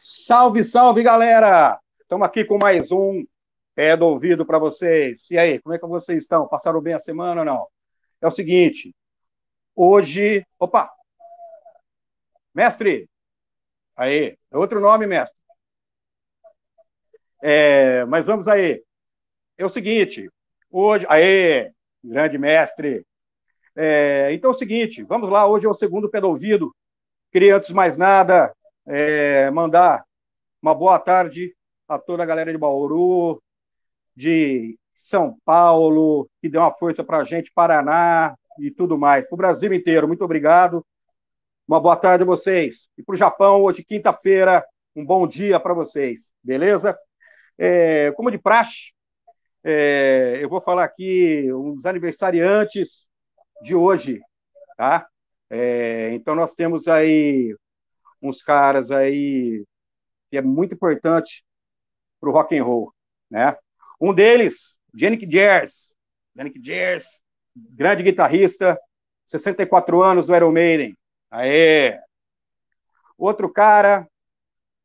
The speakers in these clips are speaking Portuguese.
Salve, salve, galera! Estamos aqui com mais um Pé do Ouvido para vocês. E aí, como é que vocês estão? Passaram bem a semana ou não? É o seguinte, hoje... Opa! Mestre! Aí, é outro nome, mestre. É, mas vamos aí. É o seguinte, hoje... Aí, grande mestre! É, então é o seguinte, vamos lá, hoje é o segundo Pé do Ouvido. Queria, antes de mais nada, é, mandar uma boa tarde a toda a galera de Bauru, de São Paulo, que deu uma força para a gente, Paraná e tudo mais, para o Brasil inteiro. Muito obrigado. Uma boa tarde a vocês. E para o Japão, hoje, quinta-feira, um bom dia para vocês, beleza? É, como de praxe, é, eu vou falar aqui os aniversariantes de hoje, tá? É, então, nós temos aí uns caras aí que é muito importante para o rock and roll, né? Um deles, Janik Jers, Janik Jers, grande guitarrista, 64 anos do Iron Maiden. Aê! Outro cara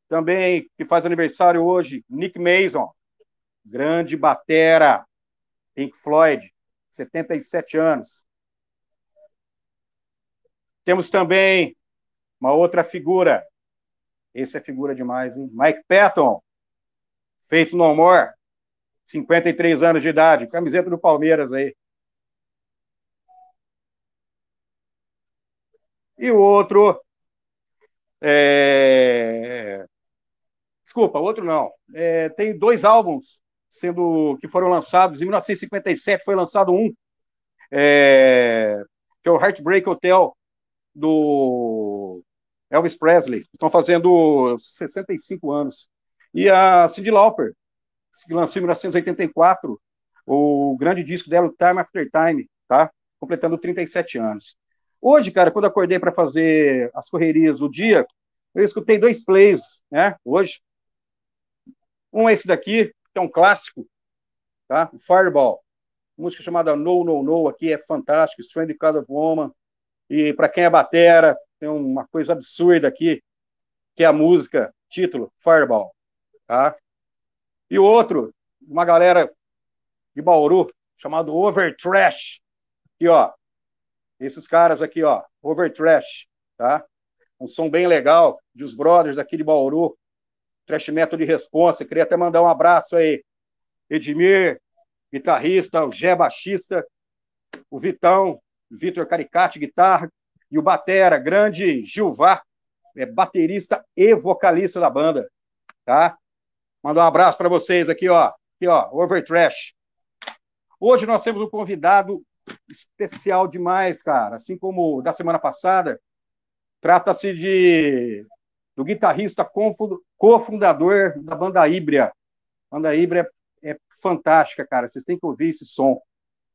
também que faz aniversário hoje, Nick Mason, grande batera, Pink Floyd, 77 anos. Temos também uma outra figura. Esse é figura demais, hein? Mike Patton, feito no More, 53 anos de idade, camiseta do Palmeiras aí. E o outro. É... Desculpa, outro não. É, tem dois álbuns sendo que foram lançados. Em 1957 foi lançado um, é... que é o Heartbreak Hotel, do Elvis Presley, estão fazendo 65 anos. E a Cyndi Lauper, que lançou em 1984 o grande disco dela, Time After Time, tá? Completando 37 anos. Hoje, cara, quando acordei para fazer as correrias o dia, eu escutei dois plays, né? Hoje. Um é esse daqui, que é um clássico, tá? Fireball. Música chamada No No No aqui é fantástico, Strange Kind of Woman. E para quem é batera, tem uma coisa absurda aqui, que é a música, título, Fireball, tá? E o outro, uma galera de Bauru, chamado Overtrash, aqui, ó, esses caras aqui, ó, Overtrash, tá? Um som bem legal, de os brothers aqui de Bauru, Trash Metal de Responsa, queria até mandar um abraço aí, Edmir, guitarrista, o Gé, baixista, o Vitão, Vitor Caricati, guitarra, e o Batera, grande Gilvar, é baterista e vocalista da banda, tá? Mandar um abraço para vocês aqui, ó. Aqui, ó, Overtrash. Hoje nós temos um convidado especial demais, cara. Assim como da semana passada, trata-se de do guitarrista cofundador da banda Híbria. Banda Híbria é fantástica, cara. Vocês têm que ouvir esse som,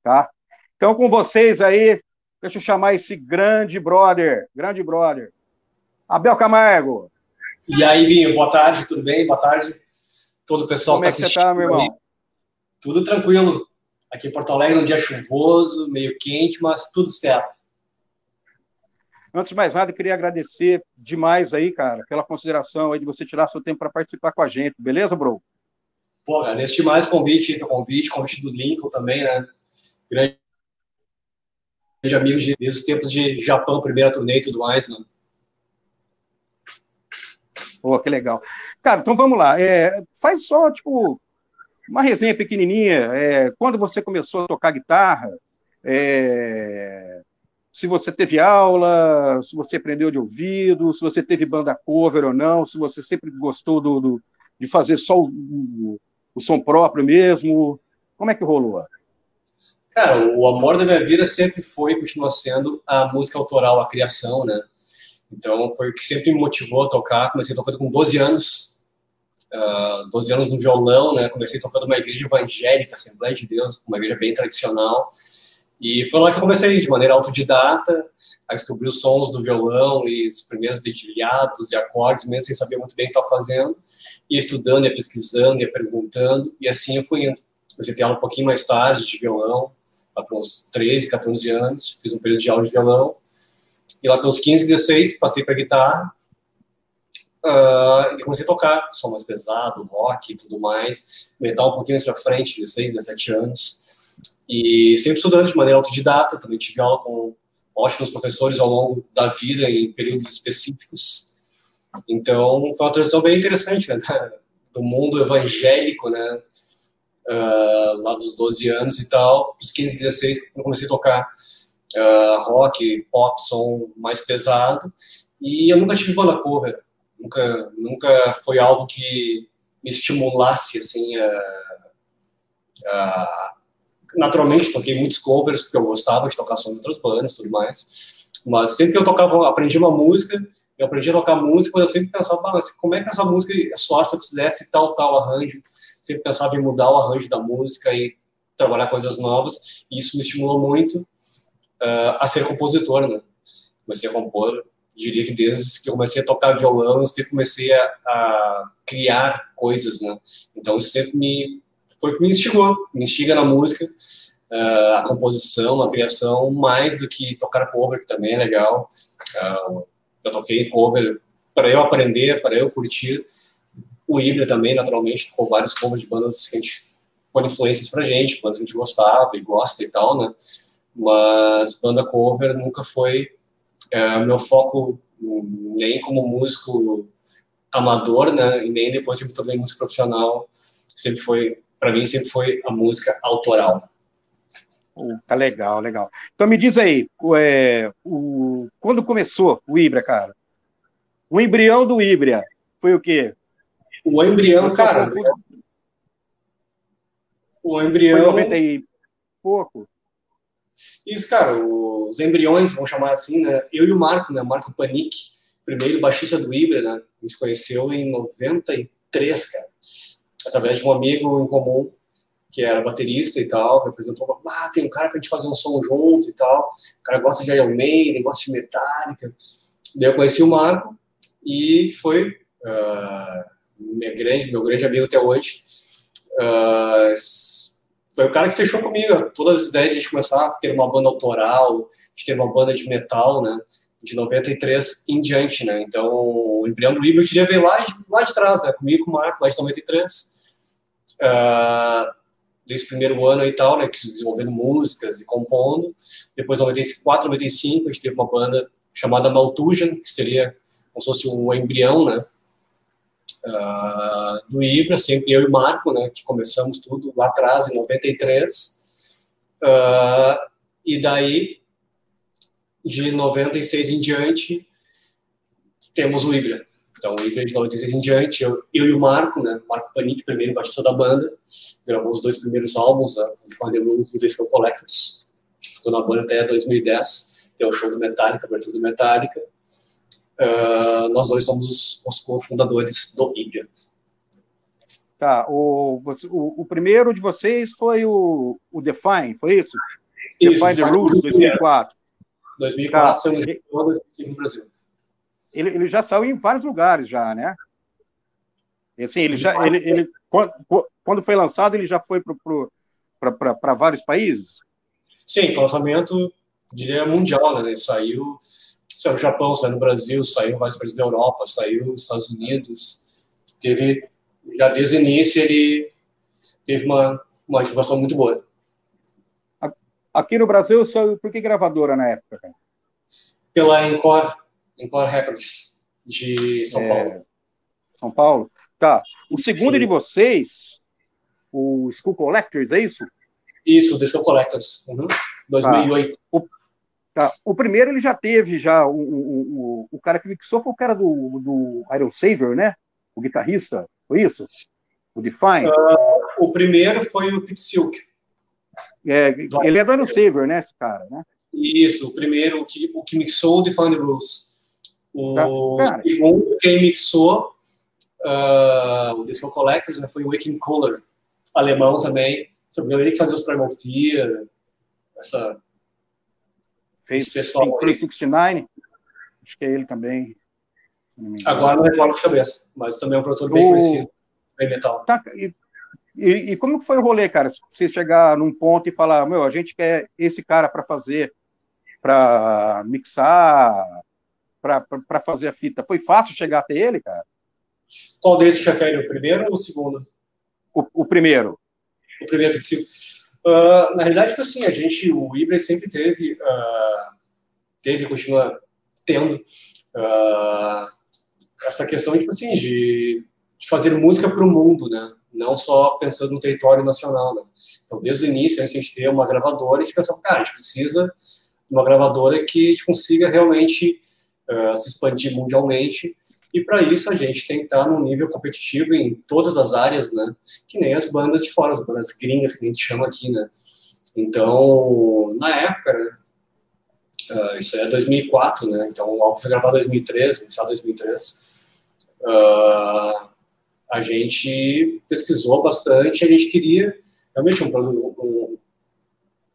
tá? Então, com vocês aí, Deixa eu chamar esse grande brother, grande brother. Abel Camargo. E aí, Vinho, boa tarde, tudo bem? Boa tarde. Todo o pessoal Como que está assistindo. Tá, meu irmão? Tudo tranquilo. Aqui em Porto Alegre, um dia chuvoso, meio quente, mas tudo certo. Antes de mais nada, eu queria agradecer demais aí, cara, pela consideração aí de você tirar seu tempo para participar com a gente, beleza, bro? Pô, agradeço demais o convite, o convite, convite do Lincoln também, né? Grande de amigos de, desde os tempos de Japão, primeira turnê e tudo mais, né? Pô, que legal. Cara, então vamos lá. É, faz só, tipo, uma resenha pequenininha. É, quando você começou a tocar guitarra, é, se você teve aula, se você aprendeu de ouvido, se você teve banda cover ou não, se você sempre gostou do, do de fazer só o, o, o som próprio mesmo. Como é que rolou? Cara, o amor da minha vida sempre foi e continua sendo a música autoral, a criação, né? Então, foi o que sempre me motivou a tocar. Comecei tocando com 12 anos, uh, ah, 12 anos no violão, né? Comecei tocando numa igreja evangélica, Assembleia de Deus, uma igreja bem tradicional. E foi lá que eu comecei, de maneira autodidata, a descobrir os sons do violão e os primeiros dedilhados e acordes, mesmo sem saber muito bem o que estava fazendo, e estudando, e pesquisando, e perguntando, e assim eu fui indo. Comecei a ter aula um pouquinho mais tarde de violão, lá para uns 13, 14 anos, fiz um período de aula de violão, e lá pelos 15, 16, passei para guitarra, uh, e comecei a tocar. Som mais pesado, rock e tudo mais, metal um pouquinho mais pra frente, 16, 17 anos, e sempre estudando de maneira autodidata, também tive aula com ótimos professores ao longo da vida em períodos específicos, então foi uma transição bem interessante, né, do mundo evangélico, né, uh, lá dos 12 anos e tal, dos 15, 16, quando comecei a tocar uh, rock, pop, som mais pesado, e eu nunca tive banda cover, nunca, nunca foi algo que me estimulasse, assim, a, naturalmente toquei muitos covers, porque eu gostava de tocar som de outras bandas e tudo mais, mas sempre que eu tocava, aprendi uma música, eu aprendi a tocar música, mas eu sempre pensava, mas como é que essa música soar se eu fizesse tal, tal arranjo, sempre pensava em mudar o arranjo da música e trabalhar coisas novas, e isso me estimulou muito uh, a ser compositor, né? Comecei a compor, diria que desde que eu comecei a tocar violão, eu sempre comecei a, a criar coisas, né? Então isso sempre me foi o que me instigou, me instiga na música, uh, a composição, a criação, mais do que tocar cover, que também é legal. Uh, eu toquei cover para eu aprender, para eu curtir. O Ibra também, naturalmente, tocou vários covers de bandas que a gente põe influências pra gente, bandas que a gente gostava e gosta e tal, né? Mas banda cover nunca foi é, meu foco nem como músico amador, né? E nem depois que também música profissional, sempre foi, para mim, sempre foi a música autoral. Tá legal, legal. Então me diz aí, é, o, quando começou o Ibra, cara? O embrião do Ibra foi o quê? O embrião, cara. O embrião. Foi 90 e pouco? Isso, cara, os embriões, vamos chamar assim, né? Eu e o Marco, né? Marco Panic, primeiro baixista do Ibra, né? Nos conheceu em 93, cara. Através de um amigo em comum que era baterista e tal, me apresentou, ah, tem um cara pra gente fazer um som junto e tal, o cara gosta de Iron Maiden, gosta de Metallica. Daí eu conheci o Marco e foi uh, minha grande, meu grande amigo até hoje. Uh, foi o cara que fechou comigo todas as ideias de a gente começar a ter uma banda autoral, de ter uma banda de metal, né? De 93 em diante, né? Então, o embrião do Ibra eu queria ver lá de, lá de trás, né? Comigo com o Marco, lá de 93. Uh, desse primeiro ano e tal, né? Desenvolvendo músicas e compondo. Depois, 94, 95, a gente teve uma banda chamada Maltusian, que seria como se fosse um embrião, né? uh, do Ibra, sempre eu e Marco, né, que começamos tudo lá atrás, em 93. Uh, ah, e daí, de 96 em diante, temos o Ibra. Então, o Ibra de 96 em diante, eu, eu e o Marco, né, Marco Panic, primeiro baixista da banda, gravou os dois primeiros álbuns, né, o Van The Moon e o Disco Collectors. Ficou na banda até 2010, deu o show do Metallica, abertura do Metallica. Uh, nós dois somos os, os cofundadores do Ibra. Tá, o, o, o, primeiro de vocês foi o, o Define, foi isso? isso Define the Rules, 2004. 2004, tá. saiu no Brasil. Ele, ele já saiu em vários lugares já, né? Assim, ele já, ele, ele, quando foi lançado, ele já foi para vários países? Sim, foi um lançamento, diria, mundial, né? Ele saiu saiu no Japão, saiu no Brasil, saiu em vários países da Europa, saiu nos Estados Unidos. Teve, já desde o início, ele teve uma, uma ativação muito boa. Aqui no Brasil, saiu por que gravadora na época? Pela Encore, Encore Records, de São é, Paulo. São Paulo? Tá. O segundo Sim. de vocês, o School Collectors, é isso? Isso, o The School Collectors, uhum. 2008. Tá. O, Tá. O primeiro ele já teve, já o, o, o, o cara que mixou foi o cara do, do Iron Saver, né? O guitarrista, foi isso? O Define? Uh, o primeiro foi o Pete Silk. É, ele é do Iron Saver, né, esse cara, né? Isso, o primeiro, o que, o que mixou o Define Rules. O tá. segundo, quem mixou uh, o Disco Collectors né, foi o Waking Kohler, alemão também. Ele que fazia os Primal Fear, essa Fez pessoal 369, acho que é ele também. Agora não recordo de cabeça, mas também é um produtor bem o... conhecido, bem metal. Tá, e, e, e, como que foi o rolê, cara? Você chegar num ponto e falar, meu, a gente quer esse cara para fazer, para mixar, para fazer a fita? Foi fácil chegar até ele, cara? Qual deles que refere? O primeiro ou o segundo? O, o primeiro. O primeiro. Uh, na realidade, tipo assim, a gente, o Ibra sempre teve, uh, teve continua tendo uh, essa questão, tipo assim, de, de fazer música para o mundo, né? Não só pensando no território nacional, né? Então, desde o início, antes de a gente ter uma gravadora, a gente pensava, cara, a gente precisa de uma gravadora que a gente consiga realmente se expandir mundialmente e para isso a gente tem que estar num nível competitivo em todas as áreas, né? Que nem as bandas de fora, as bandas gringas que a gente chama aqui, né? Então, na época? Uh, isso é 2004, né? Então o álbum foi gravado em 2003, começado em 2003. Uh, a gente pesquisou bastante, a gente queria realmente um, um, um,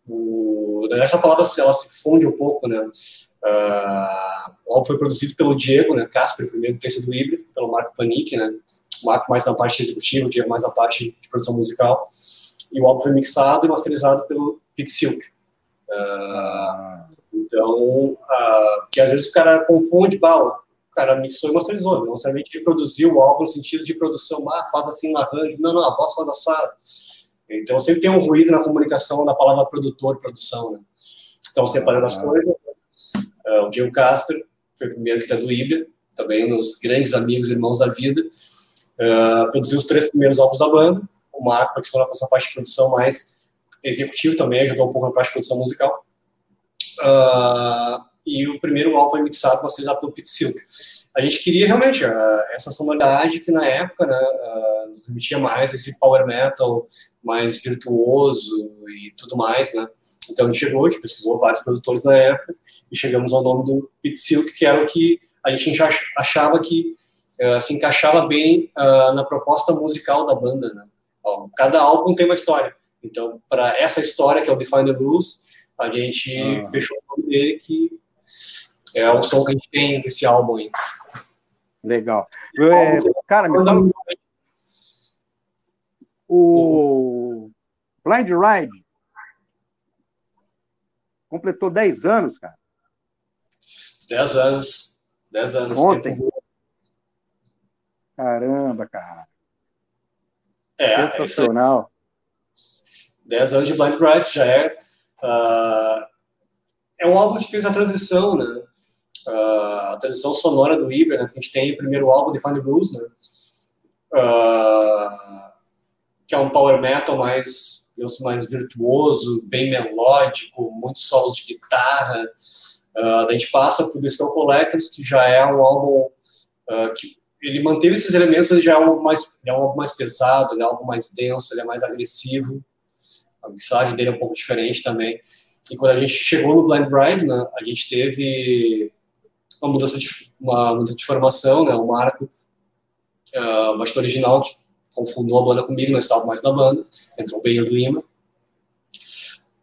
um essa palavra ela se funde um pouco, né? Uh, o álbum foi produzido pelo Diego, né, Casper, primeiro terça do híbrido, pelo Marco Panic, né, o Marco mais na parte executiva, o Diego mais na parte de produção musical, e o álbum foi mixado e masterizado pelo Pete Silk. Uh, então, uh, que às vezes o cara confunde, bah, o cara mixou e masterizou, não necessariamente ele produziu o álbum no sentido de produção, ah, faz assim um arranjo, não, não, a voz faz assado. Então, sempre tem um ruído na comunicação da palavra produtor e produção, né? Então, separando as coisas, Uh, o Diego Casper foi o primeiro que está do Ibra, também nos grandes amigos irmãos da vida. Uh, produziu os três primeiros álbuns da banda. O Marco participou na essa parte de produção mais executiva também, ajudou um pouco na parte de produção musical. Uh, e o primeiro álbum foi mixado, masterizado pelo Pete Silk. A gente queria realmente uh, essa sonoridade que na época né, uh, nos permitia mais esse power metal mais virtuoso e tudo mais, né? Então a gente chegou, a gente pesquisou vários produtores na época e chegamos ao nome do Pete Silk, que era o que a gente achava que uh, se encaixava bem na proposta musical da banda. Né? Ó, cada álbum tem uma história. Então, para essa história, que é o Define the Rules, a gente ah. fechou o nome dele, que é o som que a gente tem desse álbum aí. Legal. É, cara, me fala... O Blind Ride completou 10 anos, cara. 10 anos. 10 anos. Ontem. Caramba, cara. É, Sensacional. 10 anos de Blind Ride já é. Uh, é um álbum que fez a transição, né? Uh, a transição sonora do Ibra, né? A gente tem o primeiro álbum, Define the Blues, né? Uh, que é um power metal mais mais virtuoso, bem melódico, muitos solos de guitarra. Uh, a gente passa por Disco Collectors, que já é um álbum uh, que ele manteve esses elementos, mas já é um álbum mais, é um álbum mais pesado, é um álbum mais denso, ele é mais agressivo. A mixagem dele é um pouco diferente também. E quando a gente chegou no Blind Bride, né, a gente teve uma mudança de, uma mudança de formação, né, o Marco, uh, baixista original, que confundou a banda comigo, não estava mais na banda, entrou o Benhur Lima.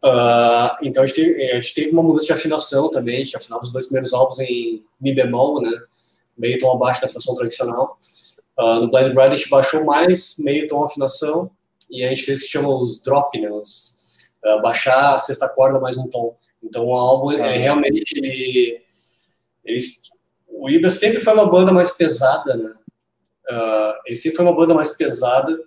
Uh, então a gente, teve, a gente, teve, uma mudança de afinação também, a gente afinava os dois primeiros álbuns em Mi bemol, né, meio tom abaixo da afinação tradicional. Uh, no Blind Bride a gente baixou mais meio tom afinação e a gente fez o que chama os drop, né, os, uh, baixar a sexta corda mais um tom. Então o álbum é, realmente ele, ele, o Ibra sempre foi uma banda mais pesada, né? Uh, ele sempre foi uma banda mais pesada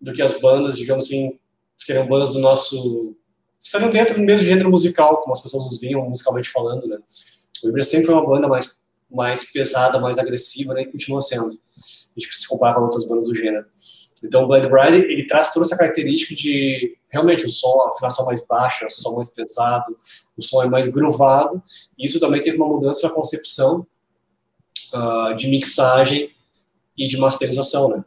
do que as bandas, digamos assim, seriam bandas do nosso. Estariam dentro do mesmo gênero musical, como as pessoas nos vinham musicalmente falando, né? O Ibra sempre foi uma banda mais, mais pesada, mais agressiva, né? E continua sendo. A gente se compara com outras bandas do gênero. Então, o Blade Bride, ele traz toda essa característica de, realmente, o som, a afinação mais baixa, o som mais pesado, o som é mais groovado. E isso também teve uma mudança na concepção uh, de mixagem e de masterização, né?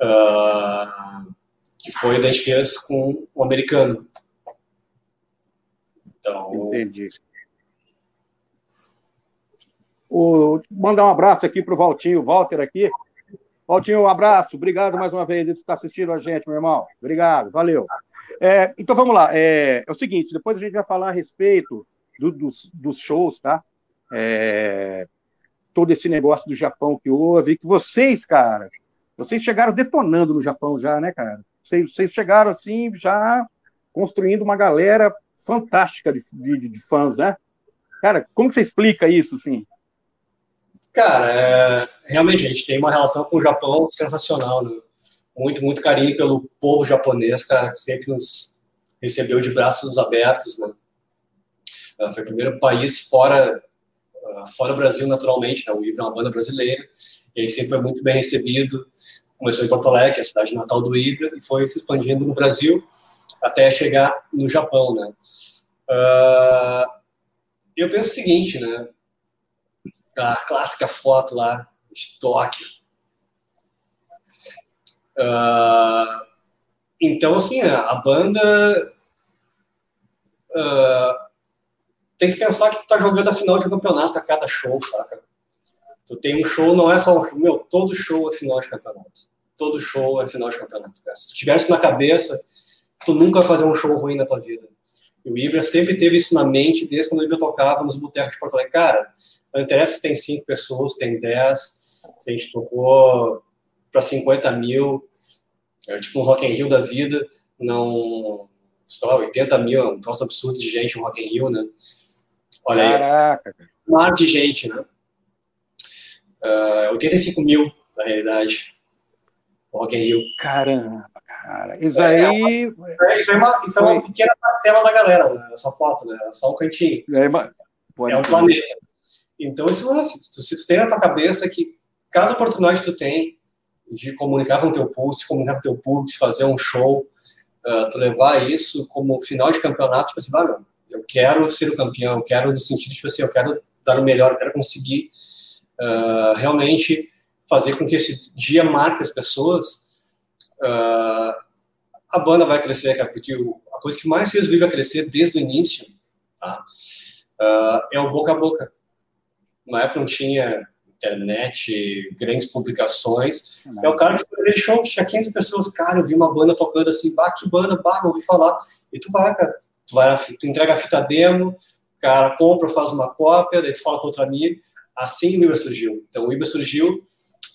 Uh, que foi da gente fez com o americano. Então, Entendi. O, mandar um abraço aqui para o Valtinho, Walter aqui. Valtinho, um abraço, obrigado mais uma vez por estar assistindo a gente, meu irmão. Obrigado, valeu. É, então vamos lá, é, é, o seguinte, depois a gente vai falar a respeito do, dos, dos shows, tá? É, todo esse negócio do Japão que houve, que vocês, cara, vocês chegaram detonando no Japão já, né, cara? Vocês, vocês chegaram assim, já construindo uma galera fantástica de, de, de fãs, né? Cara, como você explica isso, sim? Cara, é, realmente a gente tem uma relação com o Japão sensacional, né? Muito, muito carinho pelo povo japonês, cara, que sempre nos recebeu de braços abertos, né? Uh, foi o primeiro país fora, uh, fora o Brasil, naturalmente, né? O Ibra é uma banda brasileira, e gente sempre foi muito bem recebido. Começou em Porto Alegre, a cidade natal do Ibra, e foi se expandindo no Brasil até chegar no Japão, né? Uh, eu penso o seguinte, né? A clássica foto lá Tóquio. Uh, então, assim, a banda uh, tem que pensar que tu tá jogando a final de campeonato a cada show, saca? Tu tem um show, não é só um show, meu, todo show é final de campeonato. Todo show é final de campeonato. Se tu na cabeça, tu nunca vai fazer um show ruim na tua vida. E o Ibra sempre teve isso na mente, desde quando o Ibra tocava nos botecos de Porto Alegre. Cara, não interessa se tem cinco pessoas, tem dez, se a gente tocou para 50 mil, é, tipo um Rock in Rio da vida, não, sei lá, 80 mil, é um troço absurdo de gente no Rock in Rio, né? Olha Caraca. aí, um mar de gente, né? Uh, é, 85 mil, na realidade, Rock in Rio. Caramba, cara. Isso aí... É, isso é uma, isso é uma pequena parcela da galera, né? essa foto, né? Só um cantinho. É, é um planeta. Então, se, se tu tem na tua cabeça que cada oportunidade que tu tem de comunicar com o teu público, se comunicar com o teu público, de fazer um show, uh, tu levar isso como final de campeonato, tipo assim, ah, eu quero ser o campeão, eu quero no sentido, tipo assim, eu quero dar o melhor, eu quero conseguir uh, realmente fazer com que esse dia marque as pessoas, uh, a banda vai crescer, cara, porque o, a coisa que mais fez o Bíblia crescer desde o início tá, é o boca a boca. Na época não tinha internet, grandes publicações. Não. É o cara que aquele show que tinha 15 pessoas, cara, eu vi uma banda tocando assim, bah, que banda, bah, não ouvi falar. E tu vai, cara, tu, vai, tu entrega a fita demo, cara compra, faz uma cópia, daí tu fala com outro amigo. Assim o Ibra surgiu. Então o Ibra surgiu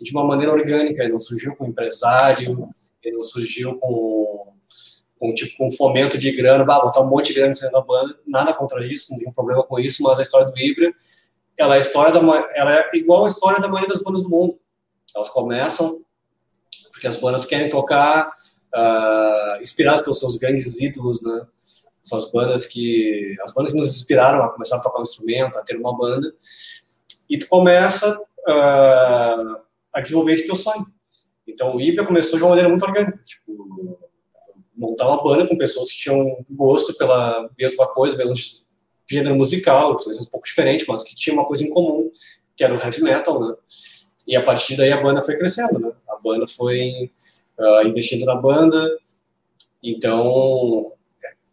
de uma maneira orgânica, ele não surgiu com empresário, ele não surgiu com, com tipo com fomento de grana, bah, botar um monte de grana dentro da banda, nada contra isso, não tem problema com isso, mas a história do Ibra ela é história da ela é igual a história da maioria das bandas do mundo. Elas começam porque as bandas querem tocar uh, inspiradas pelos seus grandes ídolos, né? Essas bandas que as bandas que nos inspiraram a começar a tocar um instrumento, a ter uma banda. E tu começa uh, a desenvolver esse teu sonho. Então o Ibra começou de uma maneira muito orgânica, tipo montar uma banda com pessoas que tinham gosto pela mesma coisa, mesmo gênero musical, coisas um pouco diferentes, mas que tinha uma coisa em comum, que era o heavy metal, né? E a partir daí a banda foi crescendo, né? A banda foi uh, investindo na banda, então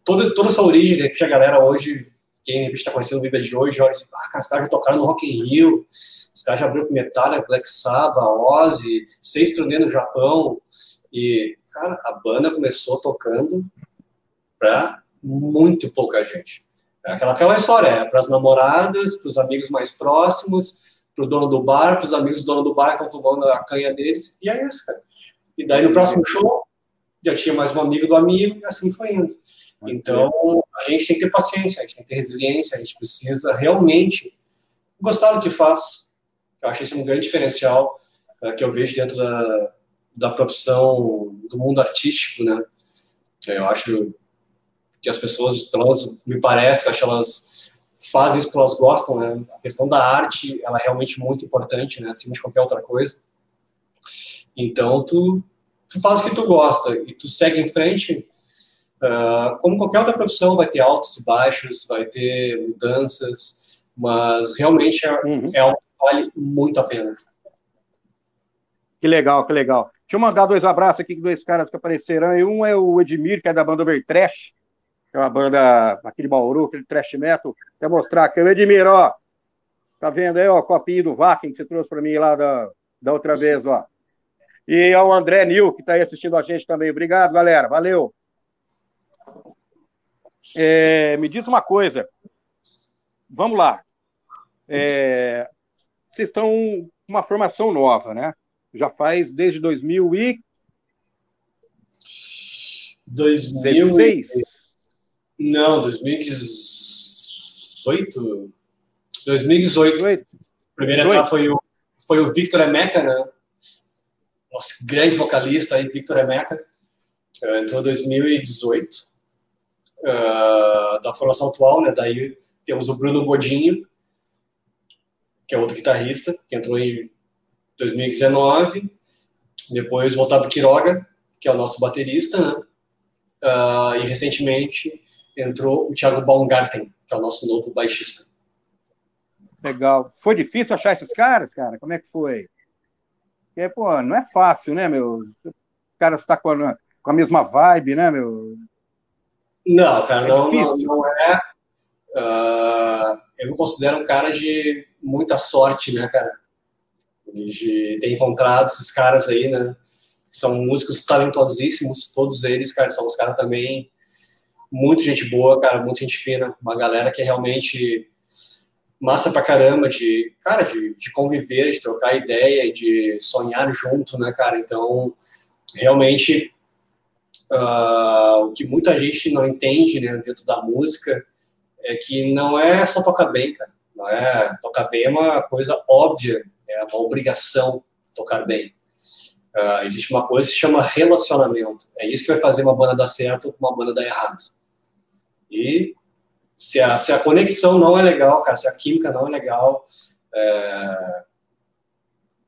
toda, toda essa origem que a galera hoje, quem está conhecendo o Bíblia de hoje, olha assim, ah, os caras já tocaram no Rock in Rio, os caras já abriram com Metallica, Black Sabbath, Ozzy, seis turnê no Japão, e, cara, a banda começou tocando para muito pouca gente. É aquela, aquela história, é para as namoradas, para os amigos mais próximos, para o dono do bar, para os amigos do dono do bar que estão tomando a canha deles, e é isso, cara. E daí no próximo show, já tinha mais um amigo do amigo, e assim foi indo. Então, a gente tem que ter paciência, a gente tem que ter resiliência, a gente precisa realmente gostar do que faz. Eu acho esse um grande diferencial uh, que eu vejo dentro da, da profissão do mundo artístico, né? Eu acho que as pessoas, pelo menos me parece, acho que elas fazem isso porque elas gostam, né? A questão da arte, ela é realmente muito importante, né? Acima de qualquer outra coisa. Então, tu, tu faz o que tu gosta e tu segue em frente. Uh, como qualquer outra profissão, vai ter altos e baixos, vai ter mudanças, mas realmente é, uhum. é algo que vale muito a pena. Que legal, que legal. Deixa eu mandar dois abraços aqui, dois caras que apareceram. E um é o Edmir, que é da banda Overtrash que é uma banda aqui de Bauru, aquele trash metal. Até mostrar aqui, o Edmir, ó. Tá vendo aí, ó, o copinho do Vakin que você trouxe para mim lá da, da outra vez, ó. E ao André Nil, que está aí assistindo a gente também. Obrigado, galera. Valeu. É, me diz uma coisa. Vamos lá. É, vocês estão com uma formação nova, né? Já faz desde 2000 e... 2016. Não, 2018? 2018. 2018. O primeiro entrar foi o, foi o Victor Emeca, né? Nosso grande vocalista aí, Victor Emeca. Uh, entrou em 2018. Uh, da formação atual, né? Daí temos o Bruno Godinho, que é outro guitarrista, que entrou em 2019. Depois o Otávio Quiroga, que é o nosso baterista, né? Uh, e recentemente entrou o Thiago Baumgarten, que é o nosso novo baixista. Legal. Foi difícil achar esses caras, cara? Como é que foi? Porque, pô, não é fácil, né, meu? O cara está com a, com a mesma vibe, né, meu? Não, cara, é não, não, não, é. Uh, eu me considero um cara de muita sorte, né, cara? De ter encontrado esses caras aí, né? São músicos talentosíssimos, todos eles, cara, são os caras também muito gente boa, cara, muita gente fina, uma galera que é realmente massa pra caramba de, cara, de, de conviver, de trocar ideia, de sonhar junto, né, cara? Então, realmente, uh, o que muita gente não entende, né, dentro da música, é que não é só tocar bem, cara. Não é, tocar bem é uma coisa óbvia, é uma obrigação tocar bem. Uh, existe uma coisa que se chama relacionamento. É isso que vai fazer uma banda dar certo ou uma banda dar errado. E se a, se a conexão não é legal, cara, se a química não é legal, é,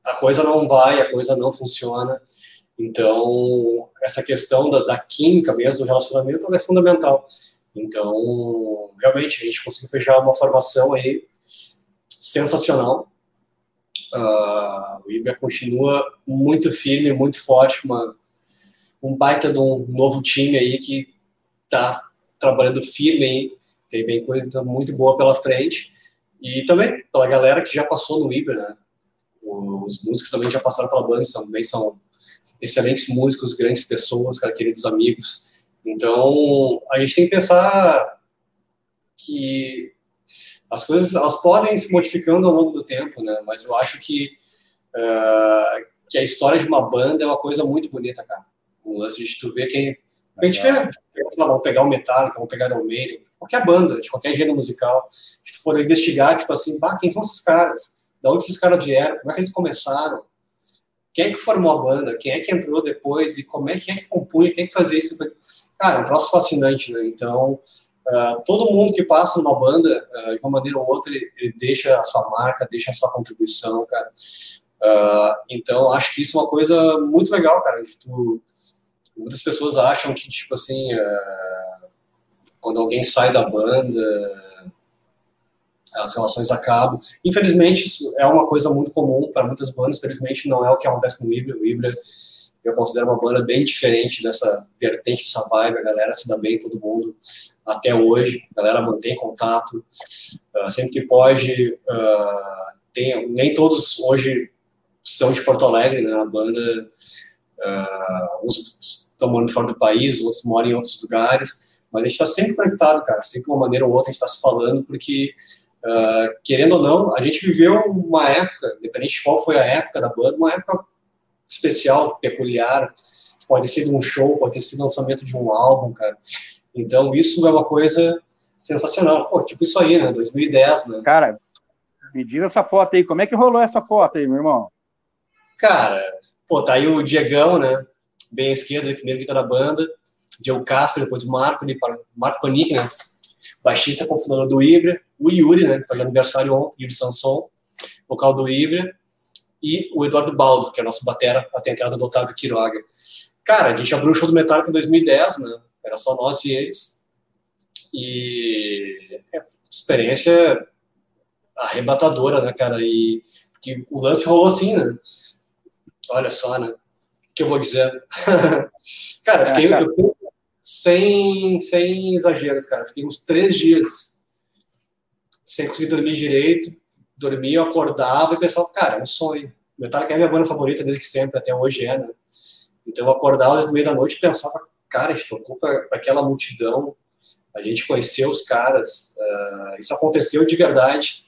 a coisa não vai, a coisa não funciona. Então, essa questão da, da química mesmo, do relacionamento, é fundamental. Então, realmente, a gente conseguiu fechar uma formação aí sensacional. Uh, o Ibra continua muito firme, muito forte, uma, um baita de um novo time aí que está trabalhando firme aí, tem bem coisa muito boa pela frente. E também pela galera que já passou no Ibra, né? Os músicos também já passaram pela banda, também são excelentes músicos, grandes pessoas, cara, queridos amigos. Então, a gente tem que pensar que as coisas elas podem se modificando ao longo do tempo, né? Mas eu acho que uh, que a história de uma banda é uma coisa muito bonita, cara. O lance de tu ver quem a gente quer, vamos pegar o Metallica, vamos pegar o Maiden, qualquer banda, de qualquer gênero musical, se tu for investigar, tipo assim, bah, quem são esses caras? Da onde esses caras vieram? Como é que eles começaram? Quem é que formou a banda? Quem é que entrou depois? E como é que é que compunha? Quem é que fazia isso? Cara, é um troço fascinante, né? Então, uh, todo mundo que passa numa banda, uh, de uma maneira ou outra, ele, ele, deixa a sua marca, deixa a sua contribuição, cara. Uh, então, acho que isso é uma coisa muito legal, cara, de tu muitas pessoas acham que, tipo assim, quando alguém sai da banda, as relações acabam. Infelizmente, isso é uma coisa muito comum para muitas bandas, felizmente não é o que acontece no Ibra. O Ibra, eu considero uma banda bem diferente dessa vertente, dessa vibe, a galera se dá bem, todo mundo, até hoje, a galera mantém contato, uh, sempre que pode, uh, tem, nem todos hoje são de Porto Alegre, né, a banda, uh, uns estão morando fora do país, outros moram em outros lugares, mas a gente está sempre conectado, cara, sempre de uma maneira ou outra a gente está se falando, porque, uh, querendo ou não, a gente viveu uma época, independente de qual foi a época da banda, uma época especial, peculiar, pode ter sido um show, pode ter sido o lançamento de um álbum, cara. Então, isso é uma coisa sensacional. Pô, tipo isso aí, né? 2010, né? Cara, me diz essa foto aí. Como é que rolou essa foto aí, meu irmão? Cara, pô, tá aí o Diegão, né? bem à esquerda, ele primeiro guitarra da banda, Diego Casper, depois o Marco, Marco Panic, né? Baixista, cofundador do Ibra, o Yuri, né? Que de aniversário ontem, Yuri Sanson, vocal do Ibra, e o Eduardo Baldo, que é nosso batera, até a entrada do Otávio Quiroga. Cara, a gente abriu o show do Metallica em 2010, né? Era só nós e eles. E é, experiência arrebatadora, né, cara? E que o lance rolou assim, né? Olha só, né? que eu vou dizer. cara, eu fiquei, é, cara. Eu fiquei, sem, sem exageros, cara. Fiquei uns três dias sem conseguir dormir direito. Dormia, eu acordava e pensava, cara, é um sonho. Metallica é minha banda favorita desde que sempre, até hoje é, né? Então eu acordava no meio da noite e pensava, cara, a gente tocou para aquela multidão, a gente conheceu os caras, uh, isso aconteceu de verdade.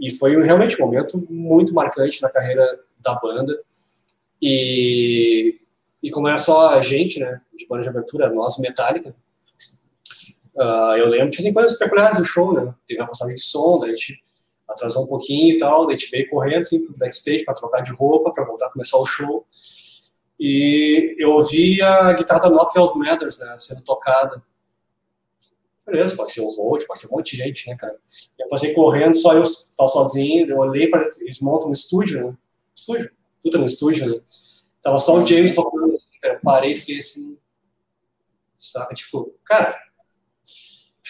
E foi realmente um momento muito marcante na carreira da banda. E, e como era só a gente, né, de banda de abertura, nós, Metallica, uh, eu lembro tinha coisas peculiares do show, né? Teve a passagem de som, daí a gente atrasou um pouquinho e tal, daí a gente veio correndo assim pro backstage para trocar de roupa, para voltar a começar o show. E eu ouvi a guitarra da Nothing of Matters, né, sendo tocada. Beleza, pode ser o Road, pode ser um monte de gente, né, cara? E eu passei correndo, só eu tava sozinho, eu olhei para eles montam um estúdio, né? Estúdio? Puta, no estúdio, né? Tava só o James tocando, assim, cara. Eu parei fiquei assim. Saca? Tipo, cara.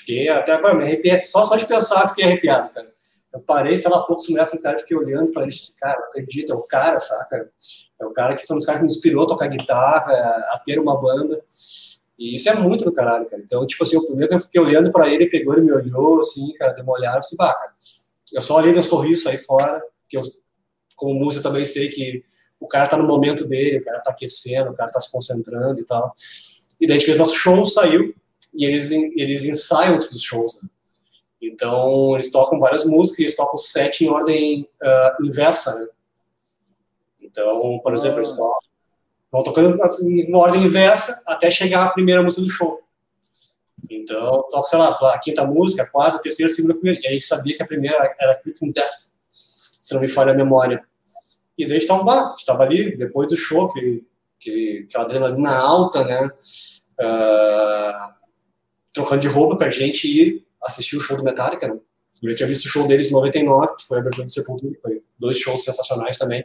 Fiquei até agora, me arrepiei. Só, só de pensar, fiquei arrepiado, cara. Eu parei, sei lá, poucos metros do cara, fiquei olhando para ele, cara, não acredito, é o cara, saca? É o cara que foi um dos caras que me inspirou a tocar guitarra, a ter uma banda. E isso é muito do caralho, cara. Então, tipo assim, o primeiro que eu fiquei olhando para ele, pegou, ele me olhou, assim, cara, deu uma olhada, assim, bah, cara. Eu só olhei no sorriso aí fora, que eu, como música, também sei que o cara tá no momento dele, o cara tá aquecendo, o cara tá se concentrando e tal. E daí a gente fez nosso show, saiu, e eles, eles ensaiam os shows, né? Então, eles tocam várias músicas, eles tocam sete em ordem uh, inversa, né? Então, por exemplo, eles ah. tocam, vão tocando assim, em ordem inversa até chegar a primeira música do show. Então, toca, sei lá, a quinta música, a quarta, a terceira, a segunda, a primeira. E aí sabia que a primeira era Creeping Death, se não me falha a memória. E daí a gente estava ali, depois do show, que, que, que a adrenalina alta, né? Uh, trocando de roupa pra gente ir assistir o show do Metallica, né? Eu tinha visto o show deles em 99, que foi a abertura do Sepultura, foi dois shows sensacionais também.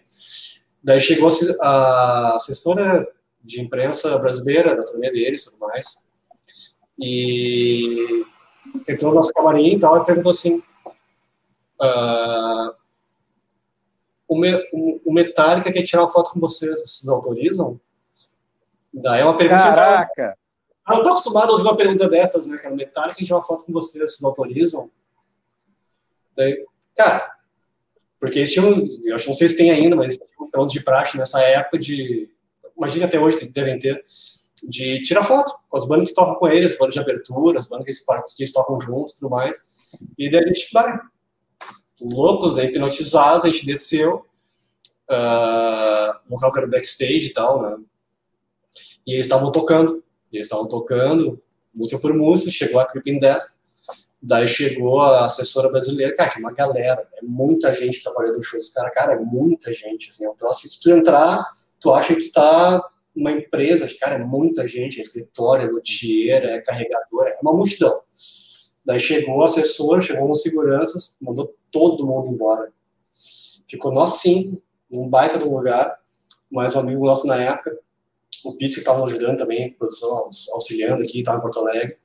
Daí chegou a assessora de imprensa brasileira, da turnê deles e tudo mais, e entrou no nosso camarim e tal, e perguntou assim, o, o Metallica quer tirar uma foto com vocês, vocês autorizam? Daí é uma pergunta... Caraca! Eu não tô acostumado a ouvir uma pergunta dessas, né, cara? Metallica quer tirar uma foto com vocês, vocês autorizam? Daí, cara, porque eles tinham, eu acho, não sei se tem ainda, mas tinham pronto de praxe nessa época de, imagina até hoje, devem ter, de tirar foto com as bandas que tocam com eles, as bandas de abertura, as bandas que eles, que eles tocam juntos e tudo mais. E daí a gente vai, loucos, né, hipnotizados, a gente desceu, uh, no local era backstage e tal, né, e eles estavam tocando, eles estavam tocando, música por música, chegou a Creeping Death, Daí chegou a assessora brasileira, cara, tinha uma galera, é muita gente trabalhando no show dos caras, cara, é muita gente, assim, é um troço se tu entrar, tu acha que tu tá uma empresa, cara, é muita gente, é escritório, é luthier, é carregador, é uma multidão. Daí chegou a assessora, chegou os seguranças, mandou todo mundo embora. Ficou nós cinco, num baita do lugar, mais um amigo nosso na época, o Pisse que estava ajudando também, produção, auxiliando aqui, estava em Porto Alegre.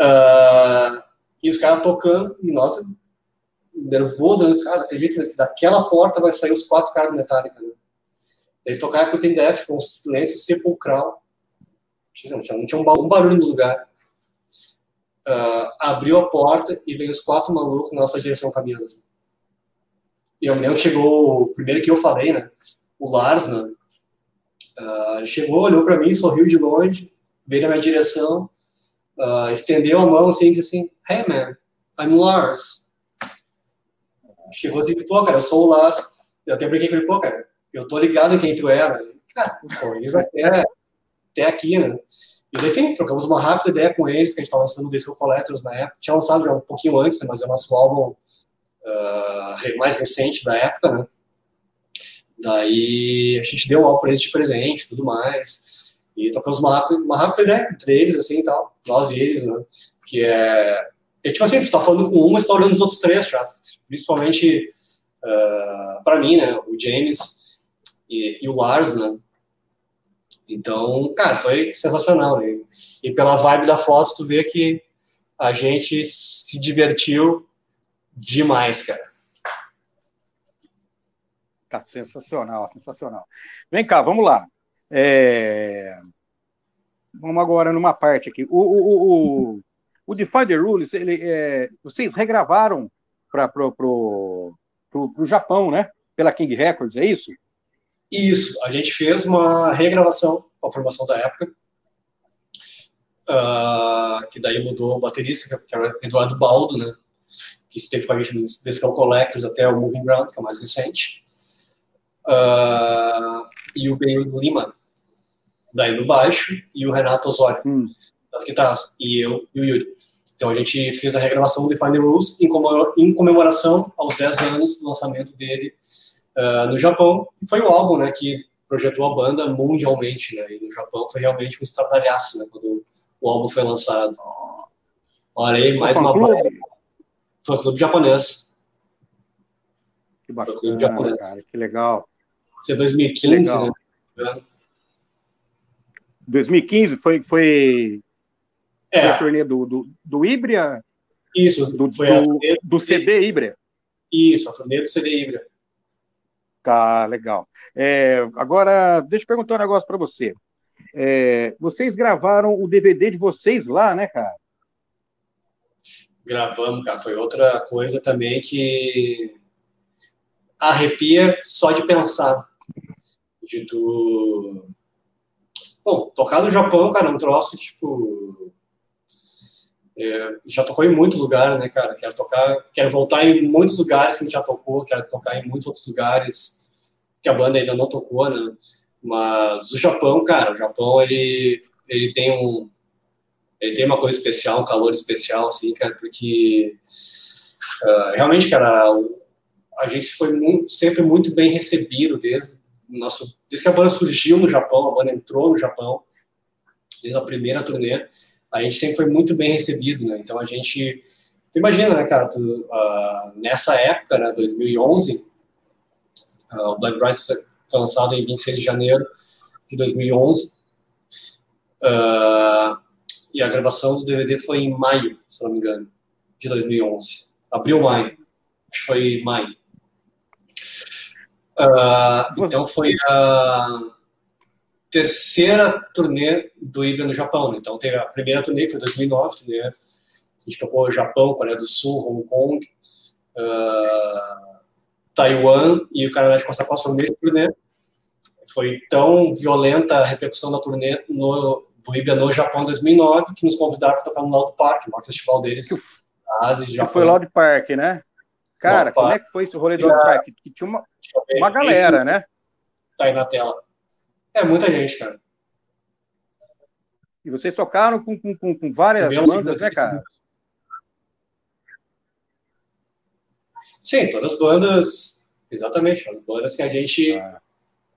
Uh, e os caras tocando, e nós nervoso, né? cara, acredita que daquela porta vai sair os quatro caras do né? Eles tocaram com o Death com um silêncio sepulcral. Não tinha, não tinha um barulho no lugar. Uh, abriu a porta e veio os quatro malucos na nossa direção caminhando. Assim. E eu me lembro que chegou primeiro que eu falei, né? O Lars, né? Uh, ele chegou, olhou para mim, sorriu de longe, veio na minha direção uh, estendeu a mão assim e disse assim, Hey man, I'm Lars. Chegou assim, pô, cara, eu sou o Lars. Eu até brinquei com ele, pô, cara, eu tô ligado em quem tu é, né? Cara, são eles até, até aqui, né? E daí, enfim, trocamos uma rápida ideia com eles, que a gente estava lançando o Disco Collectors na época. Tinha lançado já um pouquinho antes, né, mas é o nosso álbum uh, mais recente da época, né? Daí a gente deu álbum para eles de presente tudo mais. E trocamos uma rápida, uma rápida ideia entre eles, assim, e tal, nós e eles, né? Que é, é tipo assim, você tá falando com um, mas tá olhando os outros três já. Principalmente, uh, para mim, né? O James e, e, o Lars, né? Então, cara, foi sensacional, né? E pela vibe da foto, tu vê que a gente se divertiu demais, cara. Tá sensacional, sensacional. Vem cá, vamos lá. É... Vamos agora numa parte aqui. O, o, o, o Rules, ele, é... vocês regravaram para pro, pro, pro, pro Japão, né? Pela King Records, é isso? Isso, a gente fez uma regravação com a formação da época, uh, que daí mudou o baterista, que era Eduardo Baldo, né? Que esteve com a gente desse Collectors até o Moving Ground, que é o mais recente. Uh, e o Ben Lima, daí no baixo, e o Renato Osório hum. das guitarras, e eu e o Yuri. Então a gente fez a regravação do Define the Rules em comemoração aos 10 anos do lançamento dele uh, no Japão. E foi o álbum né, que projetou a banda mundialmente. Né? E no Japão foi realmente um estardalhaço né, quando o álbum foi lançado. Olha aí, mais uma banda. Foi o clube japonês. Que bacana, japonês. cara, que legal. Isso é 2015, né? 2015 foi, foi é. a turnê do, do, do Ibria? Isso, do, foi do, do, do CD Ibria. Isso, a turnê do CD Ibria. Tá, legal. É, agora, deixa eu perguntar um negócio para você. É, vocês gravaram o DVD de vocês lá, né, cara? Gravamos, cara. Foi outra coisa também que arrepia só de pensar. De tu. Bom, tocar no Japão, cara, é um troço, tipo. É, já tocou em muitos lugares, né, cara? Quero tocar, quero voltar em muitos lugares que a gente já tocou, quero tocar em muitos outros lugares que a banda ainda não tocou, né? Mas o Japão, cara, o Japão ele ele tem um ele tem uma coisa especial, um calor especial, assim, cara, porque uh, realmente, cara, a gente foi muito, sempre muito bem recebido desde nosso desde que a banda surgiu no Japão, a banda entrou no Japão desde a primeira turnê a gente sempre foi muito bem recebido, né? Então a gente, tu imagina, né, cara, tu, uh, nessa época, né, 2011, uh, o Black Bright foi lançado em 26 de janeiro de 2011, uh, ah, e a gravação do DVD foi em maio, se não me engano, de 2011, abril, maio, acho que foi maio. Uh, então foi a terceira turnê do Ibra no Japão. Né? Então, teve a primeira turnê, foi 2009, né? a gente tocou Japão, Coreia do Sul, Hong Kong, uh, Taiwan e o Canadá de Costa a Costa foi o mesmo turnê. Foi tão violenta a repercussão da turnê no, do Ibra no Japão em 2009 que nos convidaram para tocar no Loud Park, o maior festival deles na Ásia e Japão. Foi Loud Park, né? Cara, Loud como Park. é que foi esse rolê do Loud Park? Que tinha uma, uma galera, esse, né? Tá aí na tela. É muita gente, cara. E vocês tocaram com, com, com várias bandas, né, cara? Sim, todas as bandas, exatamente, as bandas que a gente ah.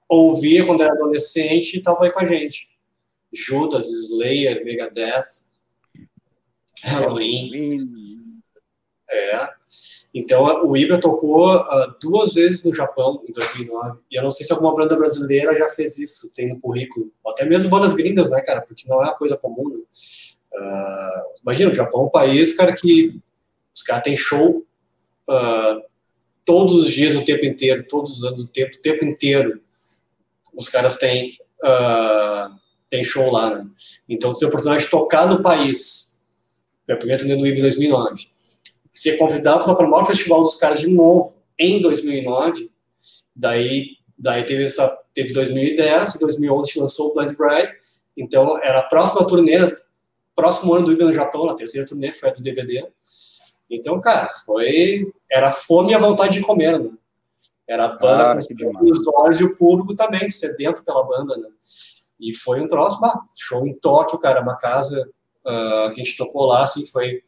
ouvia quando era adolescente e estavam aí com a gente. Judas, Slayer, Megadeth, Halloween. É. Então, o Ibra tocou uh, duas vezes no Japão, em 2009, e eu não sei se alguma banda brasileira já fez isso, tem no currículo. Até mesmo bandas gringas, né, cara, porque não é uma coisa comum. Né? Uh, imagina, o Japão é um país, cara, que os caras têm show uh, todos os dias, o tempo inteiro, todos os anos, o tempo, o tempo inteiro. Os caras têm, têm show lá, né? Então, tem a oportunidade de tocar no país. Foi a primeira turnê do Ibra em 2009 ser convidado para o maior festival dos caras de novo em 2009. Daí, daí teve essa, teve 2010, 2011 a gente lançou o Blind Bride. Então era a próxima turnê, próximo ano do Ibra no Japão, a terceira turnê foi a do DVD. Então, cara, foi era fome e a vontade de comer, né? Era a banda com os olhos e o público também sedento pela banda, né? E foi um troço, bah, show em Tóquio, cara, uma casa uh, que a gente tocou lá, assim, foi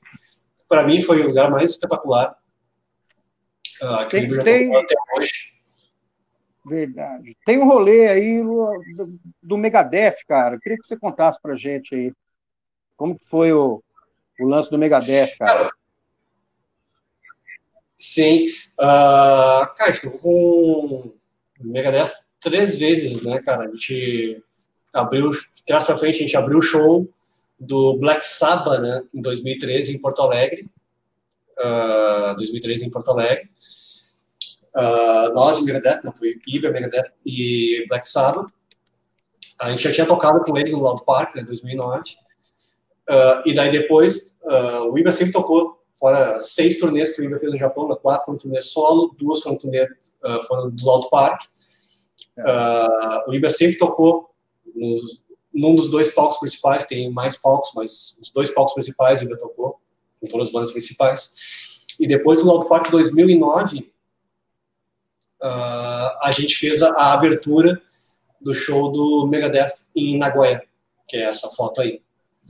para mim foi o lugar mais espetacular uh, que tem, o tem... até hoje. Verdade. Tem um rolê aí do, do Megadeth, cara. Eu queria que você contasse pra gente aí. Como foi o, o lance do Megadeth, cara? Sim. Uh, cara, estou com o Megadeth três vezes, né, cara? A gente abriu, trás pra frente, a gente abriu o show do Black Sabbath, né, em 2013 em Porto Alegre, uh, ah, 2013 em Porto Alegre. Uh, nós e Megadeth, não foi Ibra, Megadeth e Black Sabbath. A gente já tinha tocado com eles no Loud Park, né, em 2009. Uh, e daí depois, uh, o Ibra sempre tocou fora seis turnês que o Ibra fez no Japão, né, quatro foram turnês solo, duas foram uh, foram do Loud Park. Uh, o Ibra sempre tocou nos, num dos dois palcos principais, tem mais palcos, mas os dois palcos principais ele tocou, com todas as bandas principais. E depois do Loud Park 2009, uh, a gente fez a, a, abertura do show do Megadeth em Nagoya, que é essa foto aí.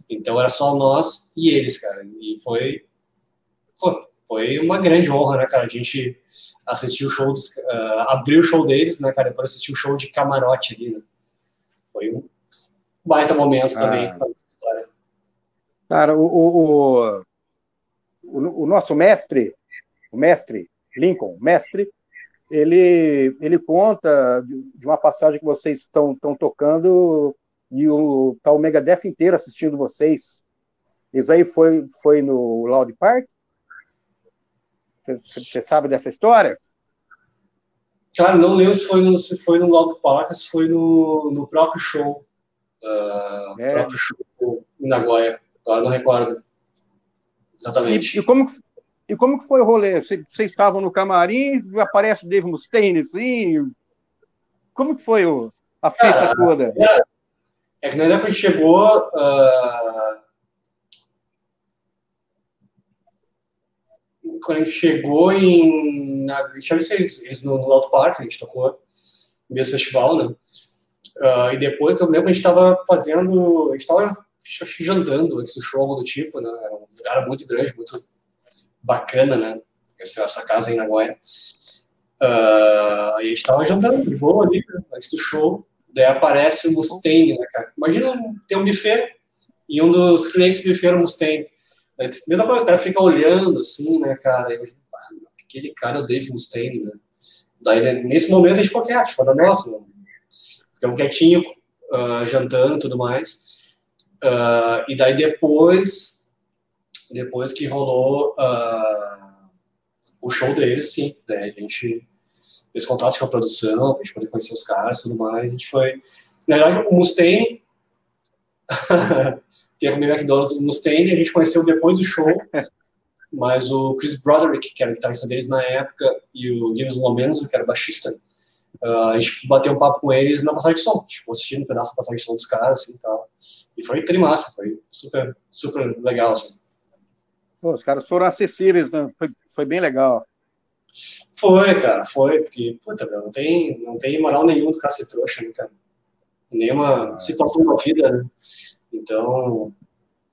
Então era só nós e eles, cara. E foi, pô, foi uma grande honra, né, cara? A gente assistiu o show, dos, uh, abriu o show deles, né, cara? Depois assistiu o show de camarote ali, né? Foi um baita momento ah. também para essa história. Cara, o, o, o, o, nosso mestre, o mestre Lincoln, mestre, ele, ele conta de uma passagem que vocês estão, tocando e o tá o Megadeth inteiro assistindo vocês. Isso aí foi, foi no Loud Park? Você sabe dessa história? Cara, não lembro se foi no, se foi no Loud Park, se foi no, no próprio show. Uh, é. próprio show em Nagoya. Agora não recordo. Exatamente. E, e, como, e como que foi o rolê? Vocês estavam no camarim, aparece o Dave Mustaine, assim? Como que foi o, a festa Cara, toda? É, é que na época a gente chegou, uh, quando a gente chegou em. Na, a gente eles, eles no, no Alto Parque, a gente tocou no mesmo festival, né? Uh, e depois, eu lembro, a gente estava fazendo. A gente estava jantando antes do show, do tipo, né? Era um lugar muito grande, muito bacana, né? Essa, essa casa aí na Nagoya. Uh, e a gente estava jantando de boa ali, né? antes do show. Daí aparece o Mustang, né, cara? Imagina ter um buffet e um dos clientes do buffet era o Mustang. Né? Mesma coisa, o cara fica olhando assim, né, cara? Eu, ah, aquele cara é o Dave Mustaine, né? Daí, nesse momento, a gente ficou quieto, ficou na nossa, né? Ficamos quietinho, uh, jantando tudo mais. Uh, e daí depois, depois que rolou uh, o show deles, sim, né? A gente fez contato com a produção, pra gente poder conhecer os caras e tudo mais. A gente foi. Na verdade, o Mustaine que é comigo McDonald's no Mustaine, a gente conheceu depois do show, mas o Chris Broderick, que era o guitarrista deles na época, e o James Lomenzo, que era baixista, uh, a gente bateu um papo com eles na passagem de som, ficou assistindo um pedaço da passagem de som dos caras, assim, tal. e foi trimassa, foi super, super legal, assim. Pô, os caras foram acessíveis, né? foi, foi bem legal. Foi, cara, foi, porque, puta, meu, não tem, não tem moral nenhuma do cara ser trouxa, né, cara? Nenhuma situação da vida, né? Então,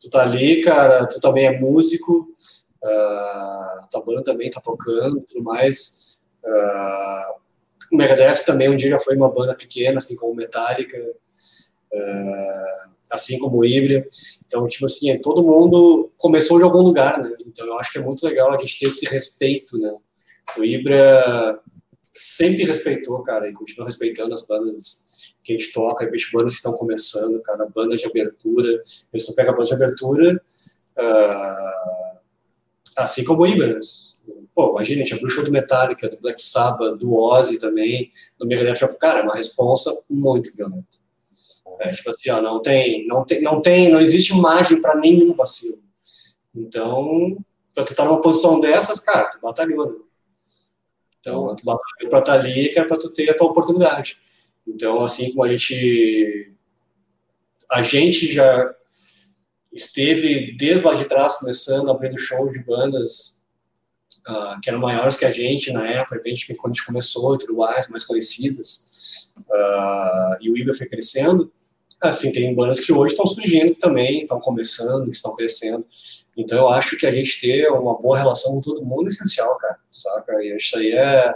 tu tá ali, cara, tu também é músico, uh, tua banda também tá tocando tudo mais. Uh, o Megadeth também um dia já foi uma banda pequena, assim como Metallica, uh, assim como o. Então, tipo assim, é, todo mundo começou de algum lugar, né? Então, eu acho que é muito legal a gente ter esse respeito, né? O Ibra sempre respeitou, cara, e continua respeitando as bandas que a gente toca, as bandas que estão começando, cara, banda de abertura, eu só pego a banda de abertura, uh, assim como o Ibanez. Pô, imagina, a gente abriu o show do Metallica, do Black Sabbath, do Ozzy também, do Megadeth, cara, é uma responsa muito violenta. É, tipo assim, ó, não tem, não tem, não tem, não existe margem para nenhum vacilo. Então, para tu estar tá numa posição dessas, cara, tu batalhou, né? Então, tu batalhou para estar tá ali, que é para tu ter a tua oportunidade. Então, assim como a gente a gente já esteve desde lá de trás começando abrindo shows de bandas uh, que eram maiores que a gente na época, a gente, quando a gente começou e tudo mais, mais conhecidas, uh, e o IBA foi crescendo, assim, tem bandas que hoje estão surgindo que também estão começando, que estão crescendo. Então eu acho que a gente ter uma boa relação com todo mundo é essencial, cara, saca? E isso aí é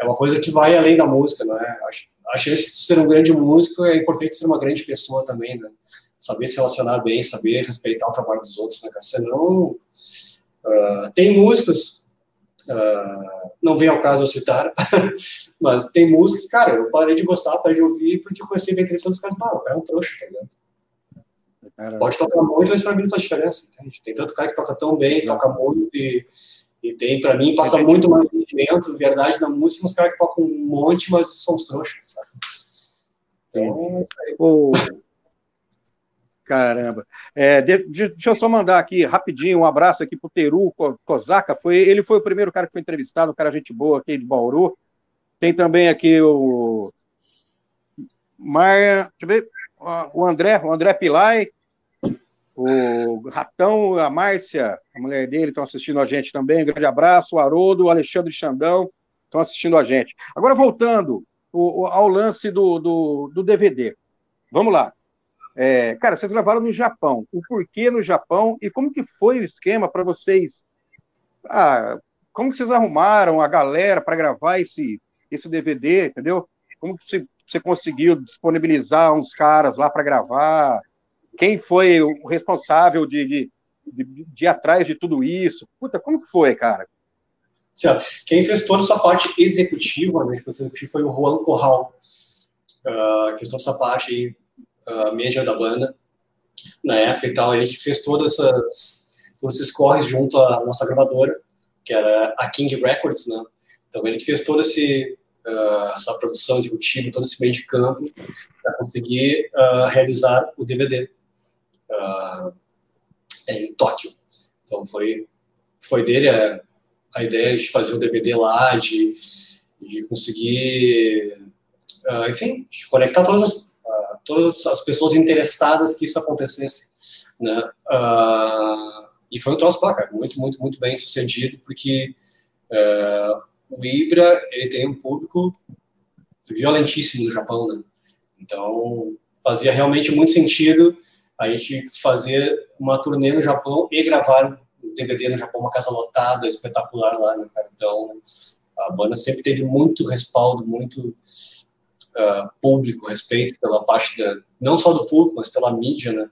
é uma coisa que vai além da música, não é? Acho, acho que ser um grande músico é importante ser uma grande pessoa também, né? Saber se relacionar bem, saber respeitar o trabalho dos outros, né, cara? Senão, uh, tem músicos, uh, não vem ao caso eu citar, mas tem músicos, cara, eu parei de gostar, parei de ouvir, porque comecei a ver interessante os caras, ah, o cara é um trouxa, tá ligado? Pode tocar muito, mas pra mim não faz diferença, entende? Tem tanto cara que toca tão bem, toca muito e e tem, para mim, passa muito mais sentimento, verdade na música, uns caras que tocam um monte, mas são os trouxas, sabe? Então, o... Caramba. É, deixa eu só mandar aqui rapidinho um abraço aqui pro Teru Kozaka. Foi, ele foi o primeiro cara que foi entrevistado, um cara gente boa aqui de Bauru. Tem também aqui o Maia, deixa eu ver, o André, o André Pilai, o Ratão, a Márcia, a mulher dele, estão assistindo a gente também. Um grande abraço. O Haroldo, o Alexandre Xandão estão assistindo a gente. Agora, voltando ao lance do, do, do DVD. Vamos lá. É, cara, vocês gravaram no Japão. O porquê no Japão e como que foi o esquema para vocês? Ah, como que vocês arrumaram a galera para gravar esse, esse DVD, entendeu? Como que você, você conseguiu disponibilizar uns caras lá para gravar? Quem foi o responsável de, de, de, de ir atrás de tudo isso? Puta, como foi, cara? Quem fez toda essa parte executiva, né, executivo foi o Juan Corral, uh, que fez toda essa parte aí, uh, média da banda, na época e tal. Ele fez todas essas, esses corres junto à nossa gravadora, que era a King Records, né? Então ele que fez toda esse, uh, essa produção executiva, todo esse meio de campo para conseguir uh, realizar o DVD uh, em Tóquio. Então foi foi dele a, a ideia de fazer o DVD lá, de, de conseguir, enfim, conectar todas as, todas as pessoas interessadas que isso acontecesse, né? e foi um troço bacana, muito, muito, muito bem sucedido, porque uh, o Ibra, ele tem um público violentíssimo no Japão, né? Então, fazia realmente muito sentido a gente fazer uma turnê no Japão e gravar o DVD no Japão, uma casa lotada, espetacular lá, né? Então, a banda sempre teve muito respaldo, muito uh, público, respeito pela parte da, não só do público, mas pela mídia, né?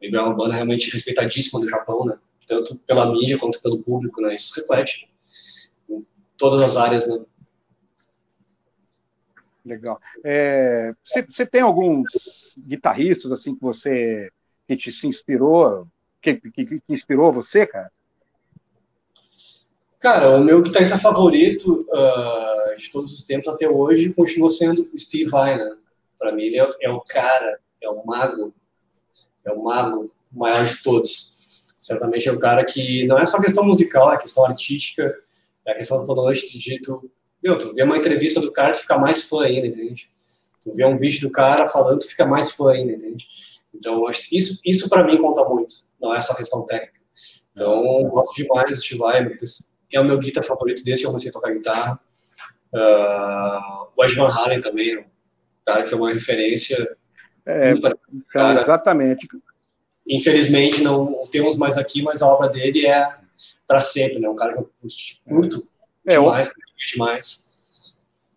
O Ibra é uma banda realmente respeitadíssima no Japão, né? Tanto pela mídia quanto pelo público, né? Isso reflete todas as áreas, né? Legal. É, você, você, tem alguns guitarristas assim que você que te se inspirou, que, que, que, inspirou você, cara? Cara, o meu guitarrista favorito uh, de todos os tempos até hoje continua sendo Steve Vai, né? Para mim ele é, é, o cara, é o mago, é o mago maior de todos. Certamente é o cara que não é só questão musical, é questão artística é questão do Fodolante de jeito. Meu, tu vê uma entrevista do cara, tu fica mais fã ainda, entende? Tu vê um vídeo do cara falando, tu fica mais fã ainda, entende? Então, acho que isso, isso para mim conta muito, não é só questão técnica. Então, gosto demais de Vai, é o meu guitar favorito desde que eu comecei a tocar guitarra. Uh, o Ed Van Halen também, um cara que foi uma referência. É, cara, exatamente. Infelizmente, não temos mais aqui, mas a obra dele é para sempre, né? Um cara que eu curto é, demais, ontem, demais.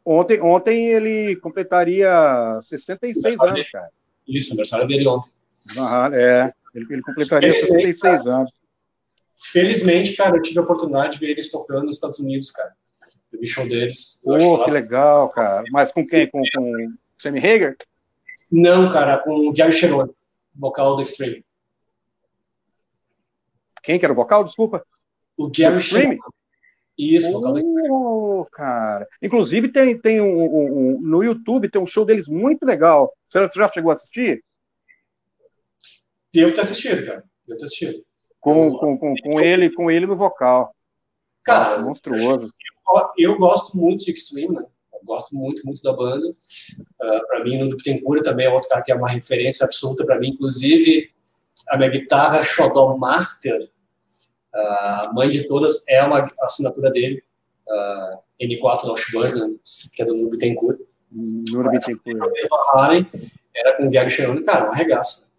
Ontem, ontem ele completaria 66 anos, cara. Isso, aniversário dele ontem. Ah, é, ele, ele completaria Felizmente, 66 cara, anos. Felizmente, cara, eu tive a oportunidade de ver eles tocando nos Estados Unidos, cara. Eu vi show deles. Pô, que legal, cara. Mas com quem? Com, com Sammy Hager? Não, cara, com o Jerry Cherone, vocal do Extreme. Quem que era o vocal? Desculpa. O Gary Stream. Isso, vocal oh, cara. Inclusive, tem, tem um, um, um, no YouTube tem um show deles muito legal. Você já chegou a assistir? Devo ter assistido, cara. Devo ter assistido. Com, com, com, com ele, com ele no vocal. Cara, ah, monstruoso. Eu, eu, gosto muito de Extreme, né? Eu gosto muito, muito da banda. Uh, para mim, no Bittencourt também é outro cara que é uma referência absoluta para mim. Inclusive, a minha guitarra Shodown Master a mãe de todas é uma assinatura dele, uh, M4 da Washburn, que é do Nubi Tencourt. Nubi Tencourt. Era com o Gary Cherone, cara, um arregaço.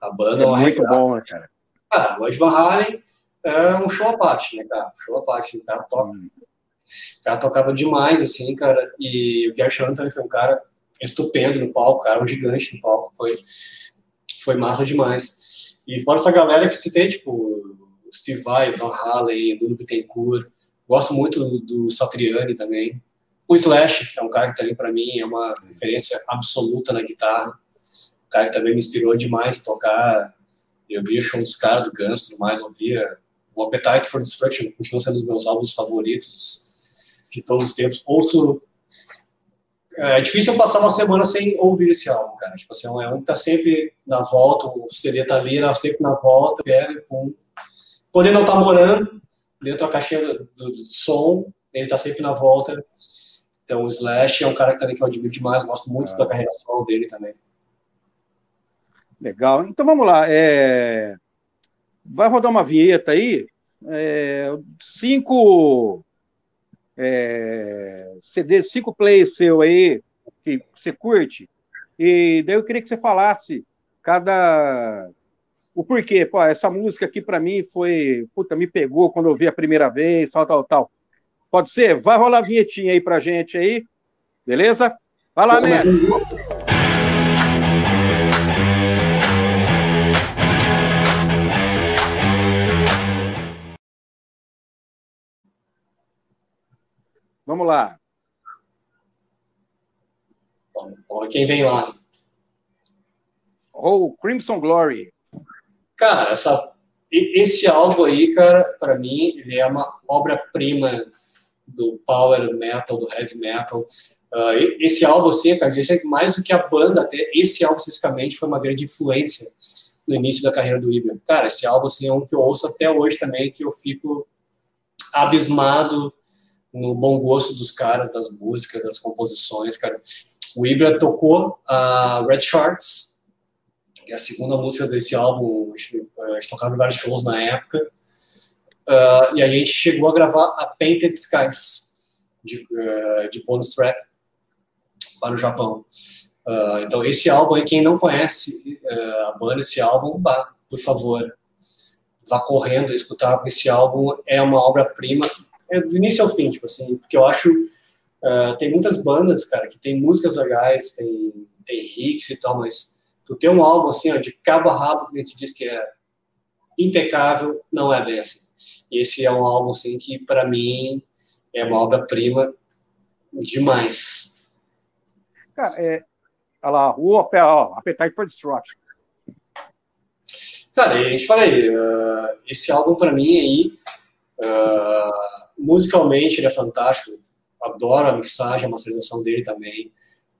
A banda é, é um muito bom, né, cara. Cara, o Ed Van Halen é um show à parte, né, cara? Show à parte, o cara toca. Hum. O cara tocava demais, assim, cara, e o Cherone também foi um cara estupendo no palco, cara, um gigante no palco, foi, foi massa demais. E fora essa galera que se tem, tipo, Steve Vai, Van Halen, Bruno Bittencourt. Gosto muito do, do Satriani também. O Slash é um cara que também, para mim, é uma referência absoluta na guitarra. Um cara que também me inspirou demais a tocar. Eu via show dos caras, do Guns tudo mais. Eu via o Appetite for Destruction, continua sendo um dos meus álbuns favoritos de todos os tempos. Ouço é difícil passar uma semana sem ouvir esse álbum, cara. Tipo assim, é um que tá sempre na volta, o CD tá ali, tá sempre na volta, pega e pum, quando ele não está morando dentro da caixinha do, do, som, ele está sempre na volta. Então o Slash é um cara que também que eu admiro demais, gosto muito ah. da carreira solo dele também. Legal. Então vamos lá. É... Vai rodar uma vinheta aí. É... Cinco é... CDs, cinco plays seu aí que você curte. E daí eu queria que você falasse cada o porquê. Pô, essa música aqui para mim foi, puta, me pegou quando eu vi a primeira vez, tal, tal, tal. Pode ser? Vai rolar a vinhetinha aí pra gente aí. Beleza? Vai lá, Neto. Vamos lá. Quem vem lá. Oh, Crimson Glory. Cara, essa, esse álbum aí, cara, para mim, ele é uma obra-prima do power metal, do heavy metal. Uh, esse álbum, assim, cara, mais do que a banda, até esse álbum especificamente foi uma grande influência no início da carreira do Ibra. Cara, esse álbum, assim, é um que eu ouço até hoje também, que eu fico abismado no bom gosto dos caras, das músicas, das composições, cara. O Ibra tocou a Red Shorts, que é a segunda música desse álbum, a gente, tocava em vários shows na época, uh, e a gente chegou a gravar a Painted Skies, de, uh, de bonus track, para o Japão. Uh, então, esse álbum aí, quem não conhece a banda, esse álbum, vá, por favor, vá correndo escutar, porque esse álbum é uma obra-prima é do início ao fim, tipo assim, porque eu acho uh, tem muitas bandas, cara, que tem músicas legais, tem, tem hits e tal, mas tu ter um álbum assim, ó, de cabo a rabo, que a gente diz que é impecável, não é bem assim. E esse é um álbum, assim, que para mim é uma obra-prima demais. Cara, é, olha lá, o ó, Appetite for Destruction. Cara, a gente falei, uh, esse álbum para mim aí, uh, musicalmente ele é fantástico, adoro a mixagem, a masterização dele também,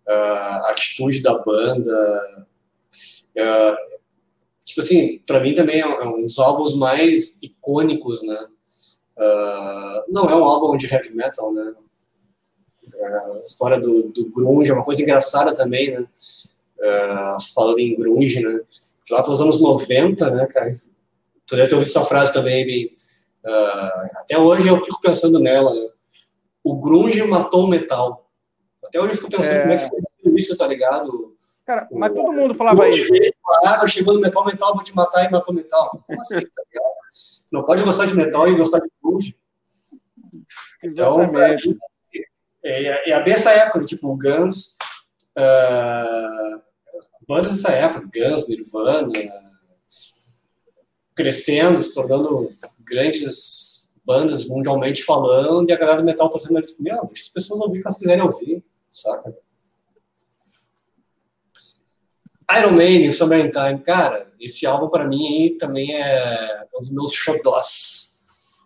uh, a atitude da banda. Uh, tipo assim, para mim também é um dos álbuns mais icônicos, né? Não é um álbum de heavy metal, né? a história do, do grunge é uma coisa engraçada também, né? falando em grunge, né? Lá pelos anos 90, né, cara? Tu deve ter ouvido essa frase também, bem, Uh, até hoje eu fico pensando nela. Né? O grunge matou o metal. Até hoje eu fico pensando é... como é que foi isso, tá ligado? Cara, mas todo mundo falava isso. Claro, chegou no metal, metal, vou te matar e matou metal. Como assim, tá ligado? Não pode gostar de metal e gostar de grunge. Então, Exatamente. é, é, é bem essa época, tipo, o Guns, uh, bandas dessa época, Guns, Nirvana, crescendo, se tornando grandes bandas mundialmente falando, e a galera do metal tá sendo eles, meu, deixa as pessoas ouvir o que elas quiserem ouvir, saca? Iron Maiden, Summertime, cara, esse álbum para mim aí também é um dos meus xodós.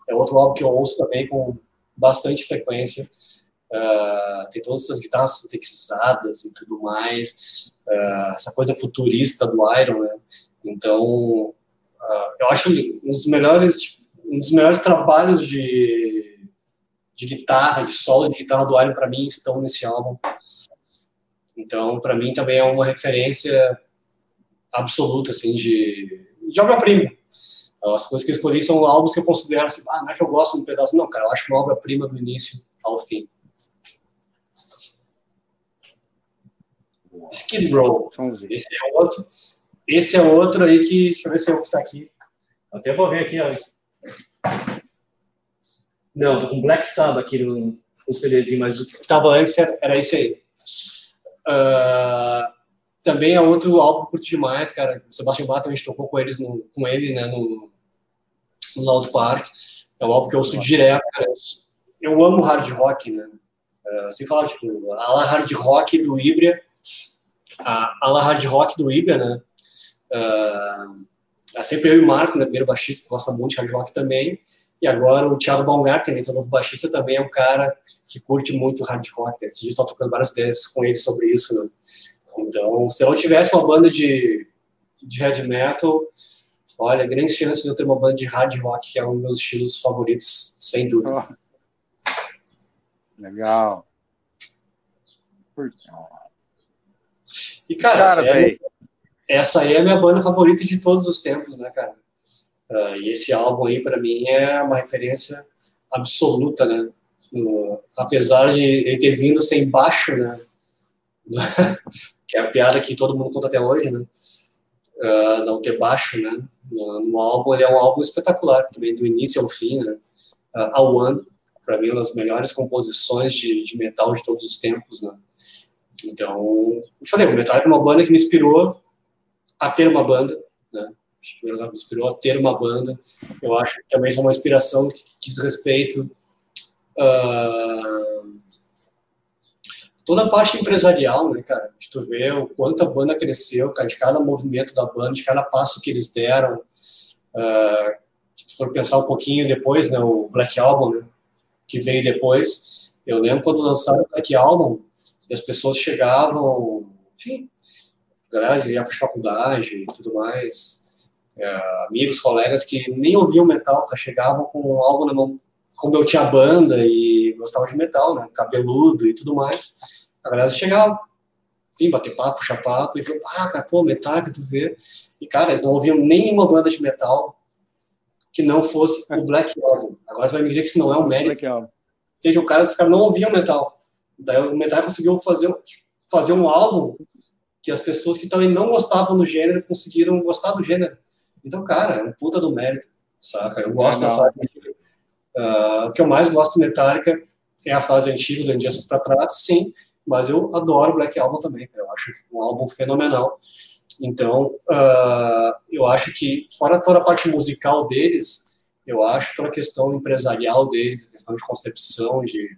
É outro álbum que eu ouço também com bastante frequência. Uh, tem todas essas guitarras sintetizadas e tudo mais, uh, essa coisa futurista do Iron, né? Então, uh, eu acho um dos melhores um dos melhores trabalhos de, de guitarra, de solo de guitarra do Iron para mim estão nesse álbum. Então, para mim também é uma referência absoluta assim de, de obra-prima. Então, as coisas que eu escolhi são álbuns que eu considero assim, ah, não é que eu gosto de um pedaço, não, cara, eu acho uma obra-prima do início ao fim. Skid Row. Esse é outro. Esse é outro aí que. Deixa eu ver se é o que está aqui. Até vou ver aqui, ó. Não, tô com Black Sabbath aqui no, no CDzinho, mas o que estava antes era, era isso aí. Uh, também é outro álbum que eu curto demais, cara. O Sebastian Bach também tocou com, eles no, com ele né, no, no Loud Park. É um álbum que eu ouço direto, cara. Eu amo hard rock, né? Uh, sem falar, tipo, a la hard rock do Ibra, a, a la hard rock do Ibra, né? Uh, é sempre eu e o Marco, né, primeiro baixista, que gosta muito de hard rock também. E agora o Thiago Baumgarten, né, que é o novo baixista, também é um cara que curte muito hard rock. Né? Esses dias estou tocando várias ideias com ele sobre isso. Né? Então, se eu tivesse uma banda de, de heavy metal, olha, grandes chances de eu ter uma banda de hard rock, que é um dos meus estilos favoritos, sem dúvida. Oh. Legal. E, cara, cara sério, essa aí é a minha banda favorita de todos os tempos, né, cara? Uh, e esse álbum aí, para mim, é uma referência absoluta, né? No, apesar de ele ter vindo sem baixo, né? que é a piada que todo mundo conta até hoje, né? Uh, não ter baixo, né? No, no, álbum, ele é um álbum espetacular, também do início ao fim, né? Uh, ao One, para mim, uma das melhores composições de, de, metal de todos os tempos, né? Então, eu falei, o Metallica é uma banda que me inspirou a ter uma banda, né? Me inspirou a ter uma banda. Eu acho que também é uma inspiração que diz respeito uh, toda a parte empresarial, né, cara? De tu ver o quanto a banda cresceu, cara, de cada movimento da banda, de cada passo que eles deram. Uh, se for pensar um pouquinho depois, né, o Black Album, né, que veio depois, eu lembro quando lançaram o Black Album, e as pessoas chegavam, enfim, galera ia para faculdade e tudo mais, é, amigos, colegas que nem ouviam metal, tá, chegavam com algo na mão, como eu tinha banda e gostava de metal, né, cabeludo e tudo mais, a galera chegava, enfim, bater papo, puxar papo, e falou, ah, cara, pô, metal que tu vê. E, cara, eles não ouviam nenhuma banda de metal que não fosse o Black Album. Agora você vai me dizer que isso não é um mérito. Seja, o cara, os caras não ouviam metal. Daí o metal conseguiu fazer, fazer um álbum que as pessoas que também não gostavam do gênero conseguiram gostar do gênero. Então, cara, é um puta do mérito, saca? Eu gosto da fase. Uh, o que eu mais gosto do Metallica é a fase antiga do Injustice para trás, sim, mas eu adoro Black Album também, eu acho um álbum fenomenal. Então, uh, eu acho que, fora toda a parte musical deles, eu acho toda a questão empresarial deles, a questão de concepção, de.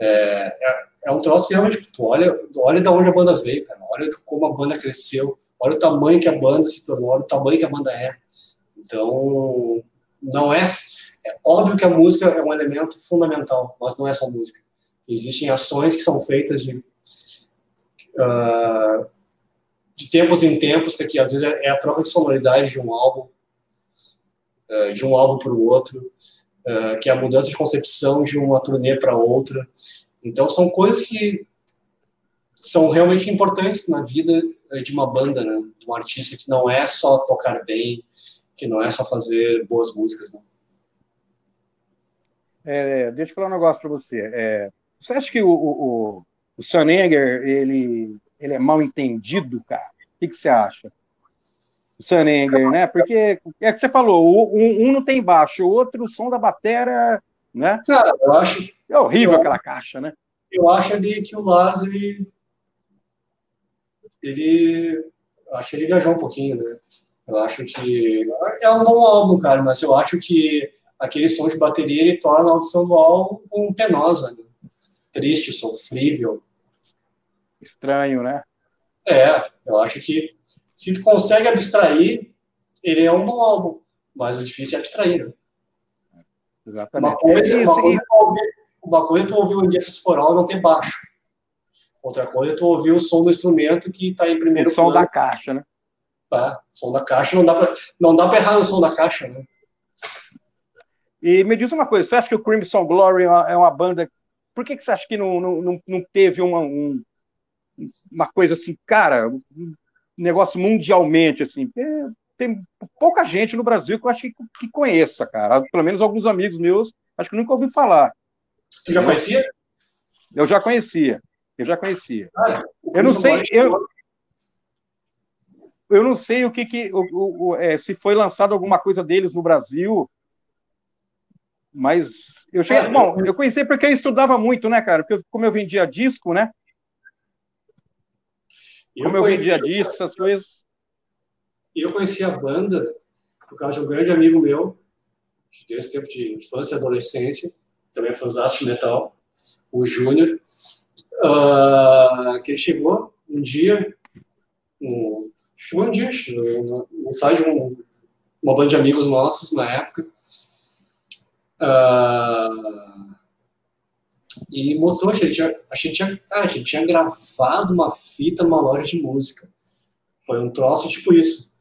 É, é, um troço realmente. Tu olha, olha de onde a banda veio, cara. Olha como a banda cresceu. Olha o tamanho que a banda se tornou. Olha o tamanho que a banda é. Então, não é. É óbvio que a música é um elemento fundamental, mas não é só música. Existem ações que são feitas de, uh, de tempos em tempos, que aqui, às vezes é, é a troca de sonoridade de um álbum, uh, de um álbum para o outro, uh, que é a mudança de concepção de uma turnê para outra. Então, são coisas que são realmente importantes na vida de uma banda, né? de um artista que não é só tocar bem, que não é só fazer boas músicas. Né? É, deixa eu falar um negócio para você. É, você acha que o, o, o ele, ele é mal entendido, cara? O que, que você acha? O né? Porque é que você falou, um, um não tem baixo, o outro, o som da bateria, né? Cara, eu acho... É horrível eu, aquela caixa, né? Eu acho ali que o Lars, ele... Ele... Acho que ele viajou um pouquinho, né? Eu acho que... É um bom álbum, cara, mas eu acho que aquele som de bateria, ele torna a audição do álbum penosa, né? triste, sofrível. Estranho, né? É, eu acho que se tu consegue abstrair, ele é um bom álbum, mas o difícil é abstrair. Né? Exatamente. Uma coisa, uma, coisa, é ouvir, uma coisa é tu ouvir o Injustice for All não ter baixo. Outra coisa é tu ouvir o som do instrumento que está em primeiro o som plano. da caixa, né? Tá, som da caixa não dá para não dá para errar no som da caixa, né? E me diz uma coisa, você acha que o Crimson Glory é uma, é uma banda por que, que você acha que não, não, não teve uma, um, uma coisa assim, cara, um negócio mundialmente, assim? tem pouca gente no Brasil que eu acho que, que conheça, cara. Pelo menos alguns amigos meus, acho que nunca ouvi falar. Você já conhecia? Eu já conhecia. Eu já conhecia. Ah, eu não sei. Eu, eu não sei o que, que o, o, é, se foi lançado alguma coisa deles no Brasil. Mas eu cheguei. Ah, bom, eu conheci porque eu estudava muito, né, cara? Porque como eu vendia disco, né? Como eu, eu vendia disco, essas coisas. Eu conheci a banda por causa de um grande amigo meu, que esse tempo de infância e adolescência, também é fãzaço de metal, o Júnior, uh, que ele chegou um dia, um, chegou um dia, no, site de um, uma banda de amigos nossos na época, Uh, e mostrou, a gente, tinha, a, gente tinha, cara, a gente tinha gravado uma fita numa loja de música. Foi um troço tipo isso.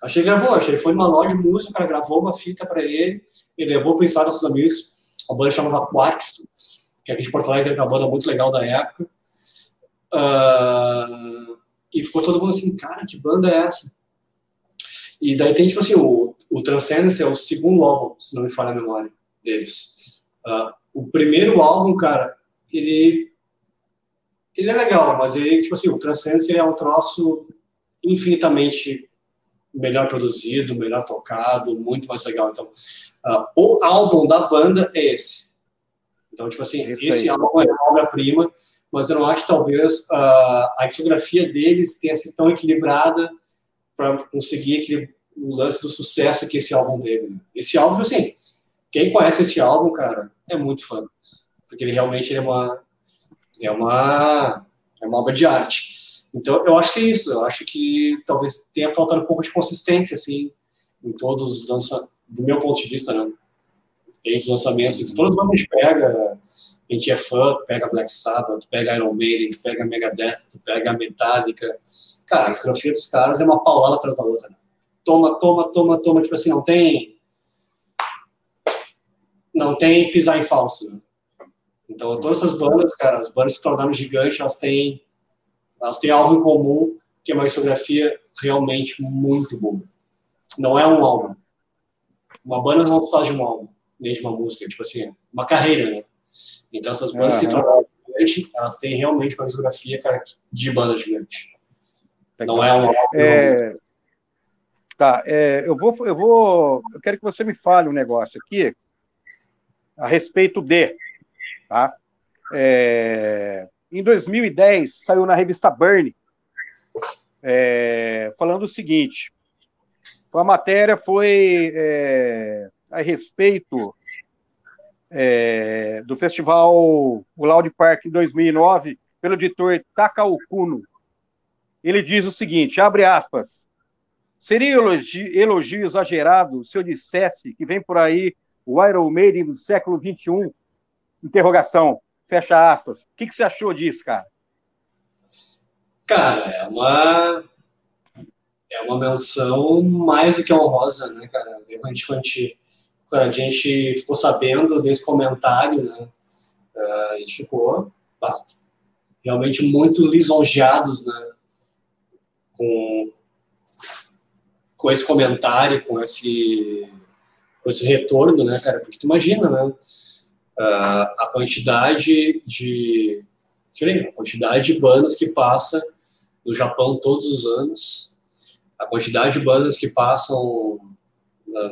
Achei que gravou, achei foi numa loja de música, o cara gravou uma fita para ele, ele levou para ensaio dos amigos, a banda chamava Quarks, que aqui de Porto Alegre, uma banda muito legal da época. Uh, e ficou todo mundo assim, cara, que banda é essa? E daí tem, tipo assim, o, o Transcendence é o segundo álbum, se não me falha a memória deles. Uh, o primeiro álbum, cara, ele ele é legal, mas ele, tipo assim, o Transcendence é um troço infinitamente melhor produzido, melhor tocado, muito mais legal. Então, uh, o álbum da banda é esse. Então, tipo assim, Isso esse aí. álbum é uma obra-prima, mas eu não acho que talvez uh, a discografia deles tenha sido tão equilibrada para conseguir aquele, o lance do sucesso que esse álbum teve. Né? Esse álbum, assim, quem conhece esse álbum, cara, é muito fã, porque ele realmente é uma é uma é uma obra de arte. Então, eu acho que é isso. Eu acho que talvez tenha faltado um pouco de consistência, assim, em todos os lançamentos, do meu ponto de vista, né? Tem os lançamentos que todos a gente pega, a gente é fã, pega Black Sabbath, pega Iron Maiden, pega Megadeth, pega Metallica. Cara, a discografia dos caras é uma paulada atrás da outra, né? Toma, toma, toma, toma, tipo assim, não tem não tem pisar em falso. Né? Então, todas essas bandas, cara, as bandas se tornaram gigantes, elas têm, elas têm algo em comum, que é uma discografia realmente muito boa. Não é um álbum. Uma banda não faz de um álbum, nem de uma música, tipo assim, uma carreira, né? Então, essas bandas uhum. se tornaram gigantes, elas têm realmente uma discografia, cara, de banda gigante. Não é um álbum. É... Tá, é, eu vou, eu vou, eu quero que você me fale um negócio aqui a respeito de, tá? É, em 2010 saiu na revista Burn é, falando o seguinte: a matéria foi é, a respeito é, do festival o Loud Park em 2009 pelo editor Takao Kuno. Ele diz o seguinte: abre aspas. Seria elogio, elogio exagerado se eu dissesse que vem por aí o Iron Maiden do século XXI? Interrogação, fecha aspas. O que, que você achou disso, cara? Cara, é uma é uma menção mais do que honrosa, né, cara? A gente, quando a gente, a gente ficou sabendo desse comentário, né, a gente ficou pá, realmente muito lisonjeados, né, com, com esse comentário, com esse com esse retorno, né, cara? Porque tu imagina, né? Uh, a quantidade de a quantidade de bandas que passa no Japão todos os anos, a quantidade de bandas que passam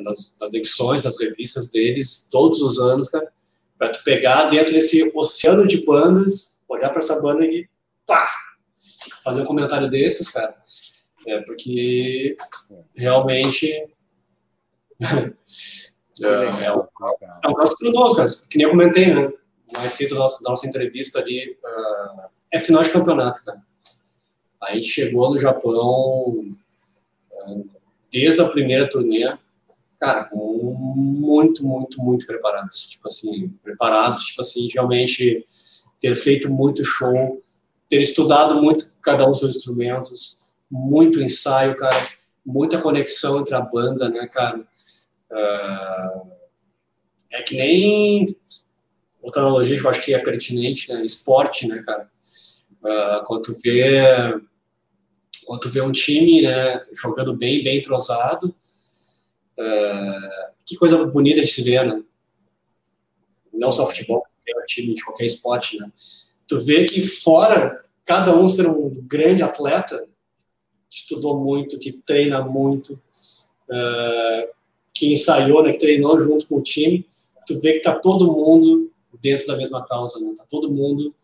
nas, nas edições, nas revistas deles todos os anos, cara, para tu pegar dentro desse oceano de bandas, olhar para essa banda e pá, fazer um comentário desses, cara, é porque realmente É, é, um, é um caso cara. Que nem eu comentei, né? Mais cedo da nossa, nossa entrevista ali. Uh, é final de campeonato, cara. A gente chegou no Japão uh, desde a primeira turnê, cara, muito, muito, muito preparados. Tipo assim, preparados, tipo assim, realmente ter feito muito show, ter estudado muito cada um dos seus instrumentos, muito ensaio, cara, muita conexão entre a banda, né, cara? Uh, é que nem outra analogia que eu acho que é pertinente, né? Esporte, né, cara? Uh, quando tu vê quando tu vê um time, né, jogando bem, bem entrosado, uh, que coisa bonita de se ver, né? Não só futebol, qualquer time de qualquer esporte, né? Tu vê que fora cada um ser um grande atleta, que estudou muito, que treina muito, uh, que ensaiou, né, que treinou junto com o time, tu vê que tá todo mundo dentro da mesma causa, né? Tá todo mundo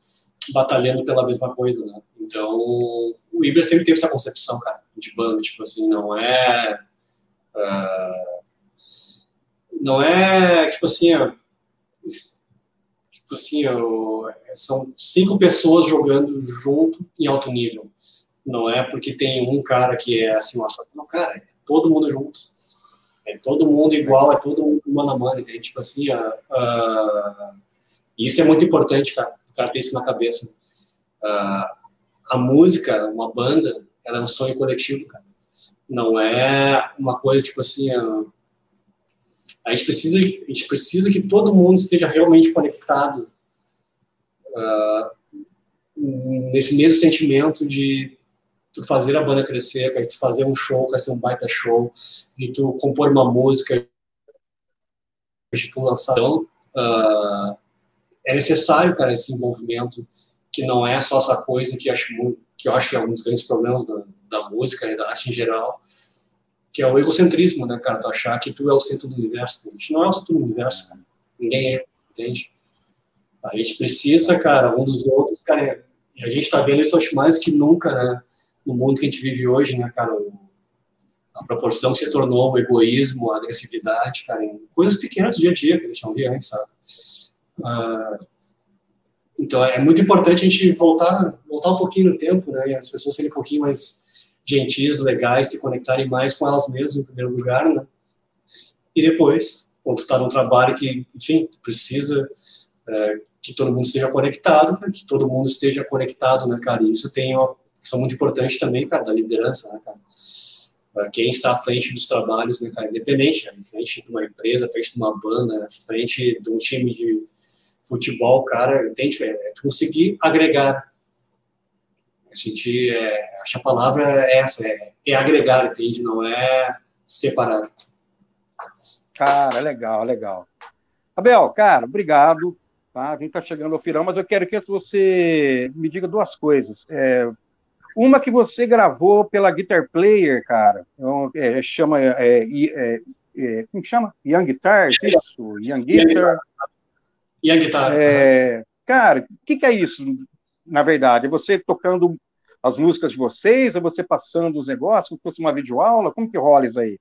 batalhando pela mesma coisa, né? Então, o Ibra sempre teve essa concepção, cara, de banda, tipo assim, não é... Uh, não é, tipo assim, ó, tipo assim, ó, são cinco pessoas jogando junto em alto nível. Não é porque tem um cara que é assim, nossa, não, cara, é todo mundo junto. É todo mundo igual, é todo mundo mano a mano, entende? Tipo assim, uh, uh, isso é muito importante, cara, o cara ter isso na cabeça. Uh, a música, uma banda, ela é um sonho coletivo, cara. Não é uma coisa, tipo assim, a gente precisa, a gente precisa que todo mundo esteja realmente conectado nesse mesmo sentimento de tu fazer a banda crescer, fazer um show, quer ser um baita show, de tu compor uma música, de tu lançar. Então, uh, é necessário, cara, esse envolvimento que não é só essa coisa que, acho, que eu acho que é um dos grandes problemas da, da música e da arte em geral, que é o egocentrismo, né, cara? Tu achar que tu é o centro do universo. A gente não é o centro do universo, cara. Ninguém é, entende? A gente precisa, cara, um dos outros, cara. E a gente tá vendo isso, acho, mais que nunca, né? No mundo que a gente vive hoje, né, cara? A proporção que se tornou o egoísmo, a agressividade, cara, coisas pequenas do dia a dia que a gente não via antes, sabe? Uh, então, é muito importante a gente voltar, voltar um pouquinho no tempo, né? E as pessoas serem um pouquinho mais gentis, legais, se conectarem mais com elas mesmas, em primeiro lugar, né? E depois, quando está num trabalho que, enfim, precisa é, que todo mundo esteja conectado, que todo mundo esteja conectado, né, cara? E isso tem uma questão muito importante também, cara, da liderança, né, cara? Para quem está à frente dos trabalhos, né, cara? Independente, à frente de uma empresa, frente de uma banda, frente de um time de futebol, cara, entende? É, é conseguir agregar. É sentir, é, acho que a palavra é essa, é, é agregar, entende? Não é separar. Cara, legal, legal. Abel, cara, obrigado. Tá? A gente está chegando ao final, mas eu quero que você me diga duas coisas. É, uma que você gravou pela Guitar Player, cara, é, chama. É, é, é, como chama? Young Guitar, isso? Young Guitar. A guitarra? É, cara, o que, que, é isso, na verdade? É você tocando as músicas de vocês? É você passando os negócios? Como fosse uma videoaula? Como que rola isso aí?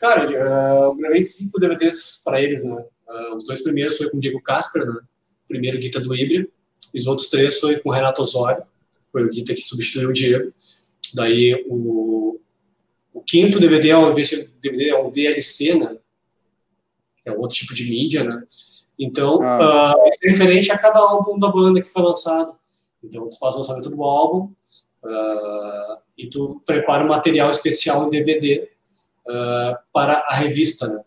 Cara, eu gravei cinco DVDs para eles, né? Uh, os dois primeiros foi com o Diego Casper, né? Primeiro guitarra do Híbrido. E os outros três foi com o Renato Osório. Foi o que substituiu o Diego. Daí o, o quinto DVD é um, DVD é um DLC, né? É outro tipo de mídia, né? Então, ah. uh, é referente a cada álbum da banda que foi lançado. Então, tu faz o lançamento do álbum uh, e tu prepara um material especial em DVD uh, ah, para a revista, né?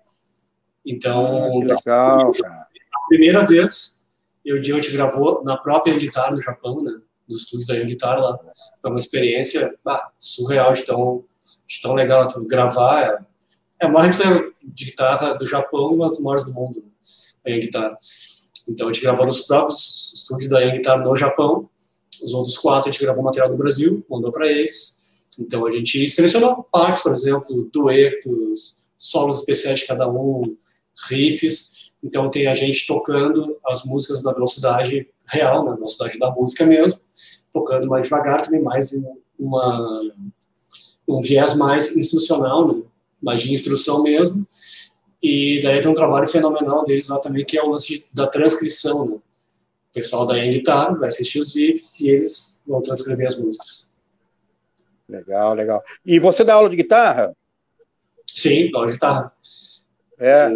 Então, ah, legal, a primeira vez, eu o Diante gravou na própria guitarra no Japão, né? Nos estúdios da Guitar lá. Foi uma experiência bah, surreal de tão, de tão legal. Tu gravar é, é a maior de guitarra do Japão e uma das maiores do mundo. Né? a Young Guitar. Então a gente gravou nos próprios estúdios da Young Guitar no Japão. Os outros quatro a gente gravou material do Brasil, mandou para eles. Então a gente selecionou partes, por exemplo, duetos, solos especiais de cada um, riffs. Então tem a gente tocando as músicas na velocidade real, na velocidade da música mesmo, tocando mais devagar, também mais uma, um viés mais instrucional, né? mais de instrução mesmo. E daí tem um trabalho fenomenal deles lá também, que é o lance da transcrição. Né? O pessoal da Guitar vai assistir os vídeos e eles vão transcrever as músicas. Legal, legal. E você dá aula de guitarra? Sim, dou aula de guitarra. É.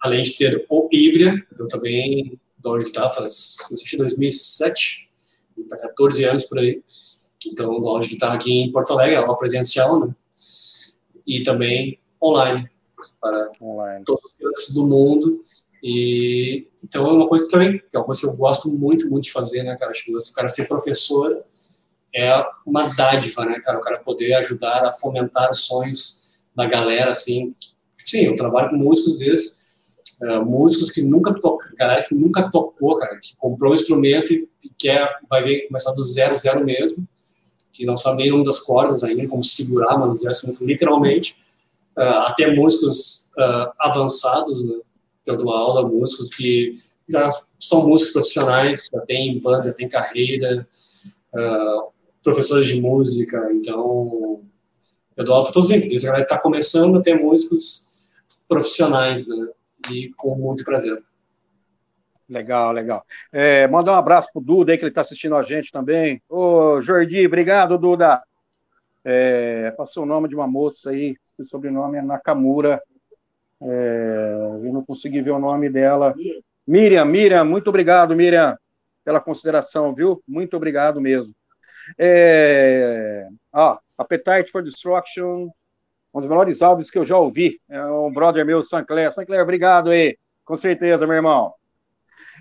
Além de ter o Ibria, eu também dou aula de guitarra faz, comecei em 2007, há 14 anos por aí. Então, dou aula de guitarra aqui em Porto Alegre, aula presencial, né? E também online para Online. todos os do mundo. E então é uma coisa que também, que é uma coisa que eu gosto muito, muito de fazer, né, cara? Acho o cara ser professor é uma dádiva, né, cara? O cara poder ajudar a fomentar os sonhos da galera, assim. Sim, eu trabalho com músicos desses, uh, músicos que nunca tocam, galera que nunca tocou, cara, que comprou um instrumento e, quer, vai ver, começar do zero, zero mesmo, que não sabe nem nome das cordas ainda, como segurar, mas o instrumento literalmente. Uh, até músicos uh, avançados, né, que eu dou aula, músicos que já são músicos profissionais, já têm banda, têm carreira, professores de música, então eu dou aula para todos os a galera está começando a ter músicos profissionais, né, e com muito prazer. Legal, legal. É, mandar um abraço pro Duda aí, que ele está assistindo a gente também. Ô, Jordi, obrigado, Duda. É, passou o nome de uma moça aí, o sobrenome é Nakamura. É, eu não consegui ver o nome dela. Miriam, Miriam, muito obrigado, Miriam, pela consideração, viu? Muito obrigado mesmo. É, ó, Appetite for Destruction, um dos melhores álbuns que eu já ouvi. É um brother meu, Sancler. Sancler, obrigado aí. Com certeza, meu irmão.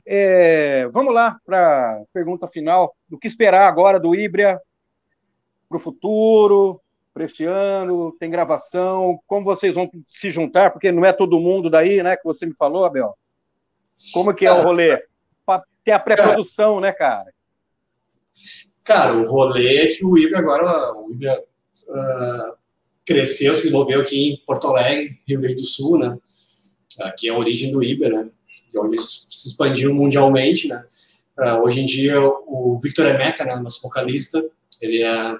É, vamos lá para a pergunta final. Do que esperar agora do Ibria para o futuro? para esse ano? Tem gravação? Como vocês vão se juntar? Porque não é todo mundo daí, né? Que você me falou, Abel. Como que é o rolê? Tem a pré-produção, né, cara? Cara, o rolê é que o Ibra agora, o uh, cresceu, se desenvolveu aqui em Porto Alegre, Rio Grande do Sul, né? Aqui é a origem do Ibra, né? E onde se expandiu mundialmente, né? Uh, hoje em dia, o Victor Emeca, né, nosso vocalista, ele é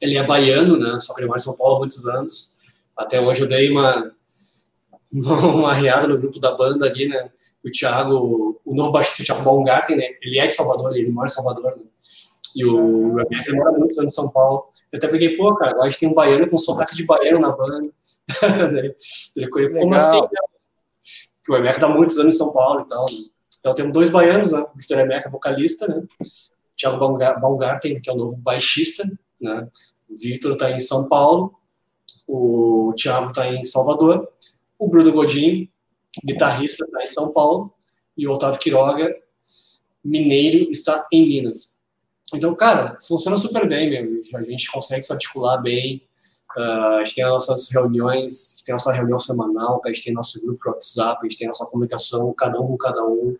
ele é baiano, né? Só que ele mora em São Paulo há muitos anos. Até hoje eu dei uma uma riada no grupo da banda ali, né? O Thiago, o novo baixista, o Thiago Baumgarten, né? Ele é de Salvador, ele mora em Salvador, né? E o ele mora muitos anos em São Paulo. Eu até peguei, pô, cara, agora a gente tem um baiano com sotaque de baiano na banda. ele ficou, como assim? Né? Que o Rebeca dá muitos anos em São Paulo e tal. Né? Então temos dois baianos, né? O Victor Rebeca, vocalista, né? O Thiago Baumgarten, que é o novo baixista, né? O Victor está em São Paulo, o Thiago está em Salvador o Bruno Godin, guitarrista, está em São Paulo, e o Otávio Quiroga, mineiro, está em Minas. Então, cara, funciona super bem, meu. A gente consegue se articular bem. Uh, a gente tem as nossas reuniões, a gente tem a nossa reunião semanal, a gente tem nosso grupo WhatsApp, a gente tem a nossa comunicação, cada um com cada um.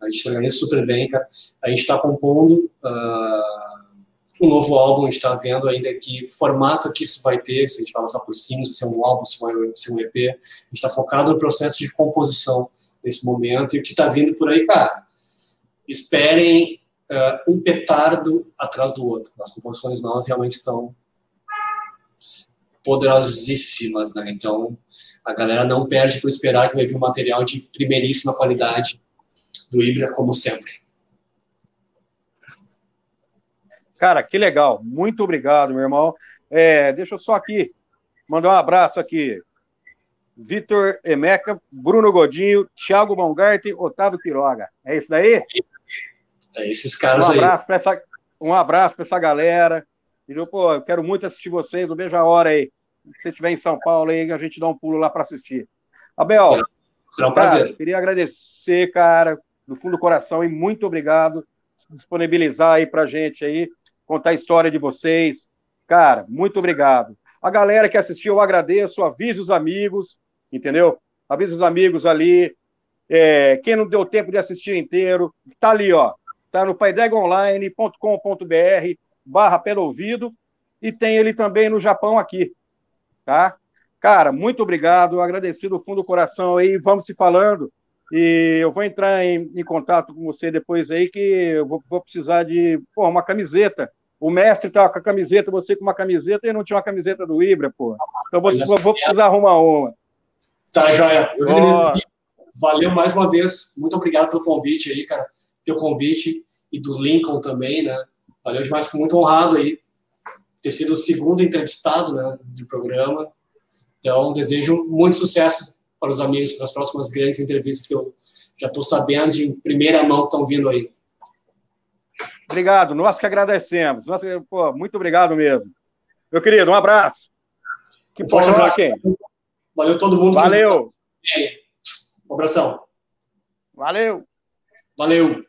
A gente se organiza super bem, cara. A gente está compondo. Uh, um novo álbum, a gente está vendo ainda que formato que isso vai ter, se a gente vai lançar por singles, se é um álbum, se vai ser um EP. A gente está focado no processo de composição nesse momento e o que está vindo por aí, cara, esperem uh, um petardo atrás do outro. As composições novas realmente estão poderosíssimas, né? Então, a galera não perde por esperar que vai vir um material de primeiríssima qualidade do Ibra, como sempre. Cara, que legal. Muito obrigado, meu irmão. É, deixa eu só aqui mandar um abraço aqui. Vitor Emeca, Bruno Godinho, Thiago Baumgarten, Otávio Quiroga. É isso daí? É esses caras um abraço aí. Essa, um abraço para essa galera. Eu, pô, eu quero muito assistir vocês. Não vejo a hora aí. Se você estiver em São Paulo aí, a gente dá um pulo lá para assistir. Abel, será um prazer. Cara, queria agradecer, cara, do fundo do coração, e muito obrigado disponibilizar aí para gente aí contar a história de vocês. Cara, muito obrigado. A galera que assistiu, eu agradeço. Avise os amigos, entendeu? Avise os amigos ali. É, quem não deu tempo de assistir inteiro, tá ali, ó. Tá no paidegonline.com.br barra pelo ouvido e tem ele também no Japão aqui, tá? Cara, muito obrigado, agradecido do fundo do coração aí, vamos se falando e eu vou entrar em, em contato com você depois aí que eu vou, vou precisar de pô, uma camiseta o mestre estava com a camiseta, você com uma camiseta, e não tinha uma camiseta do Ibra, pô. Então vou, vou, vou precisar arrumar uma. Tá, joia. Oh. Valeu mais uma vez. Muito obrigado pelo convite aí, cara. Teu convite e do Lincoln também, né? Valeu demais, fico muito honrado aí ter sido o segundo entrevistado né, do programa. Então, desejo muito sucesso para os amigos para as próximas grandes entrevistas que eu já estou sabendo de primeira mão que estão vindo aí. Obrigado, nós que agradecemos. Nós, pô, muito obrigado mesmo. Meu querido, um abraço. Que um forte abraço. Valeu todo mundo. Valeu. Que... Um abração. Valeu. Valeu.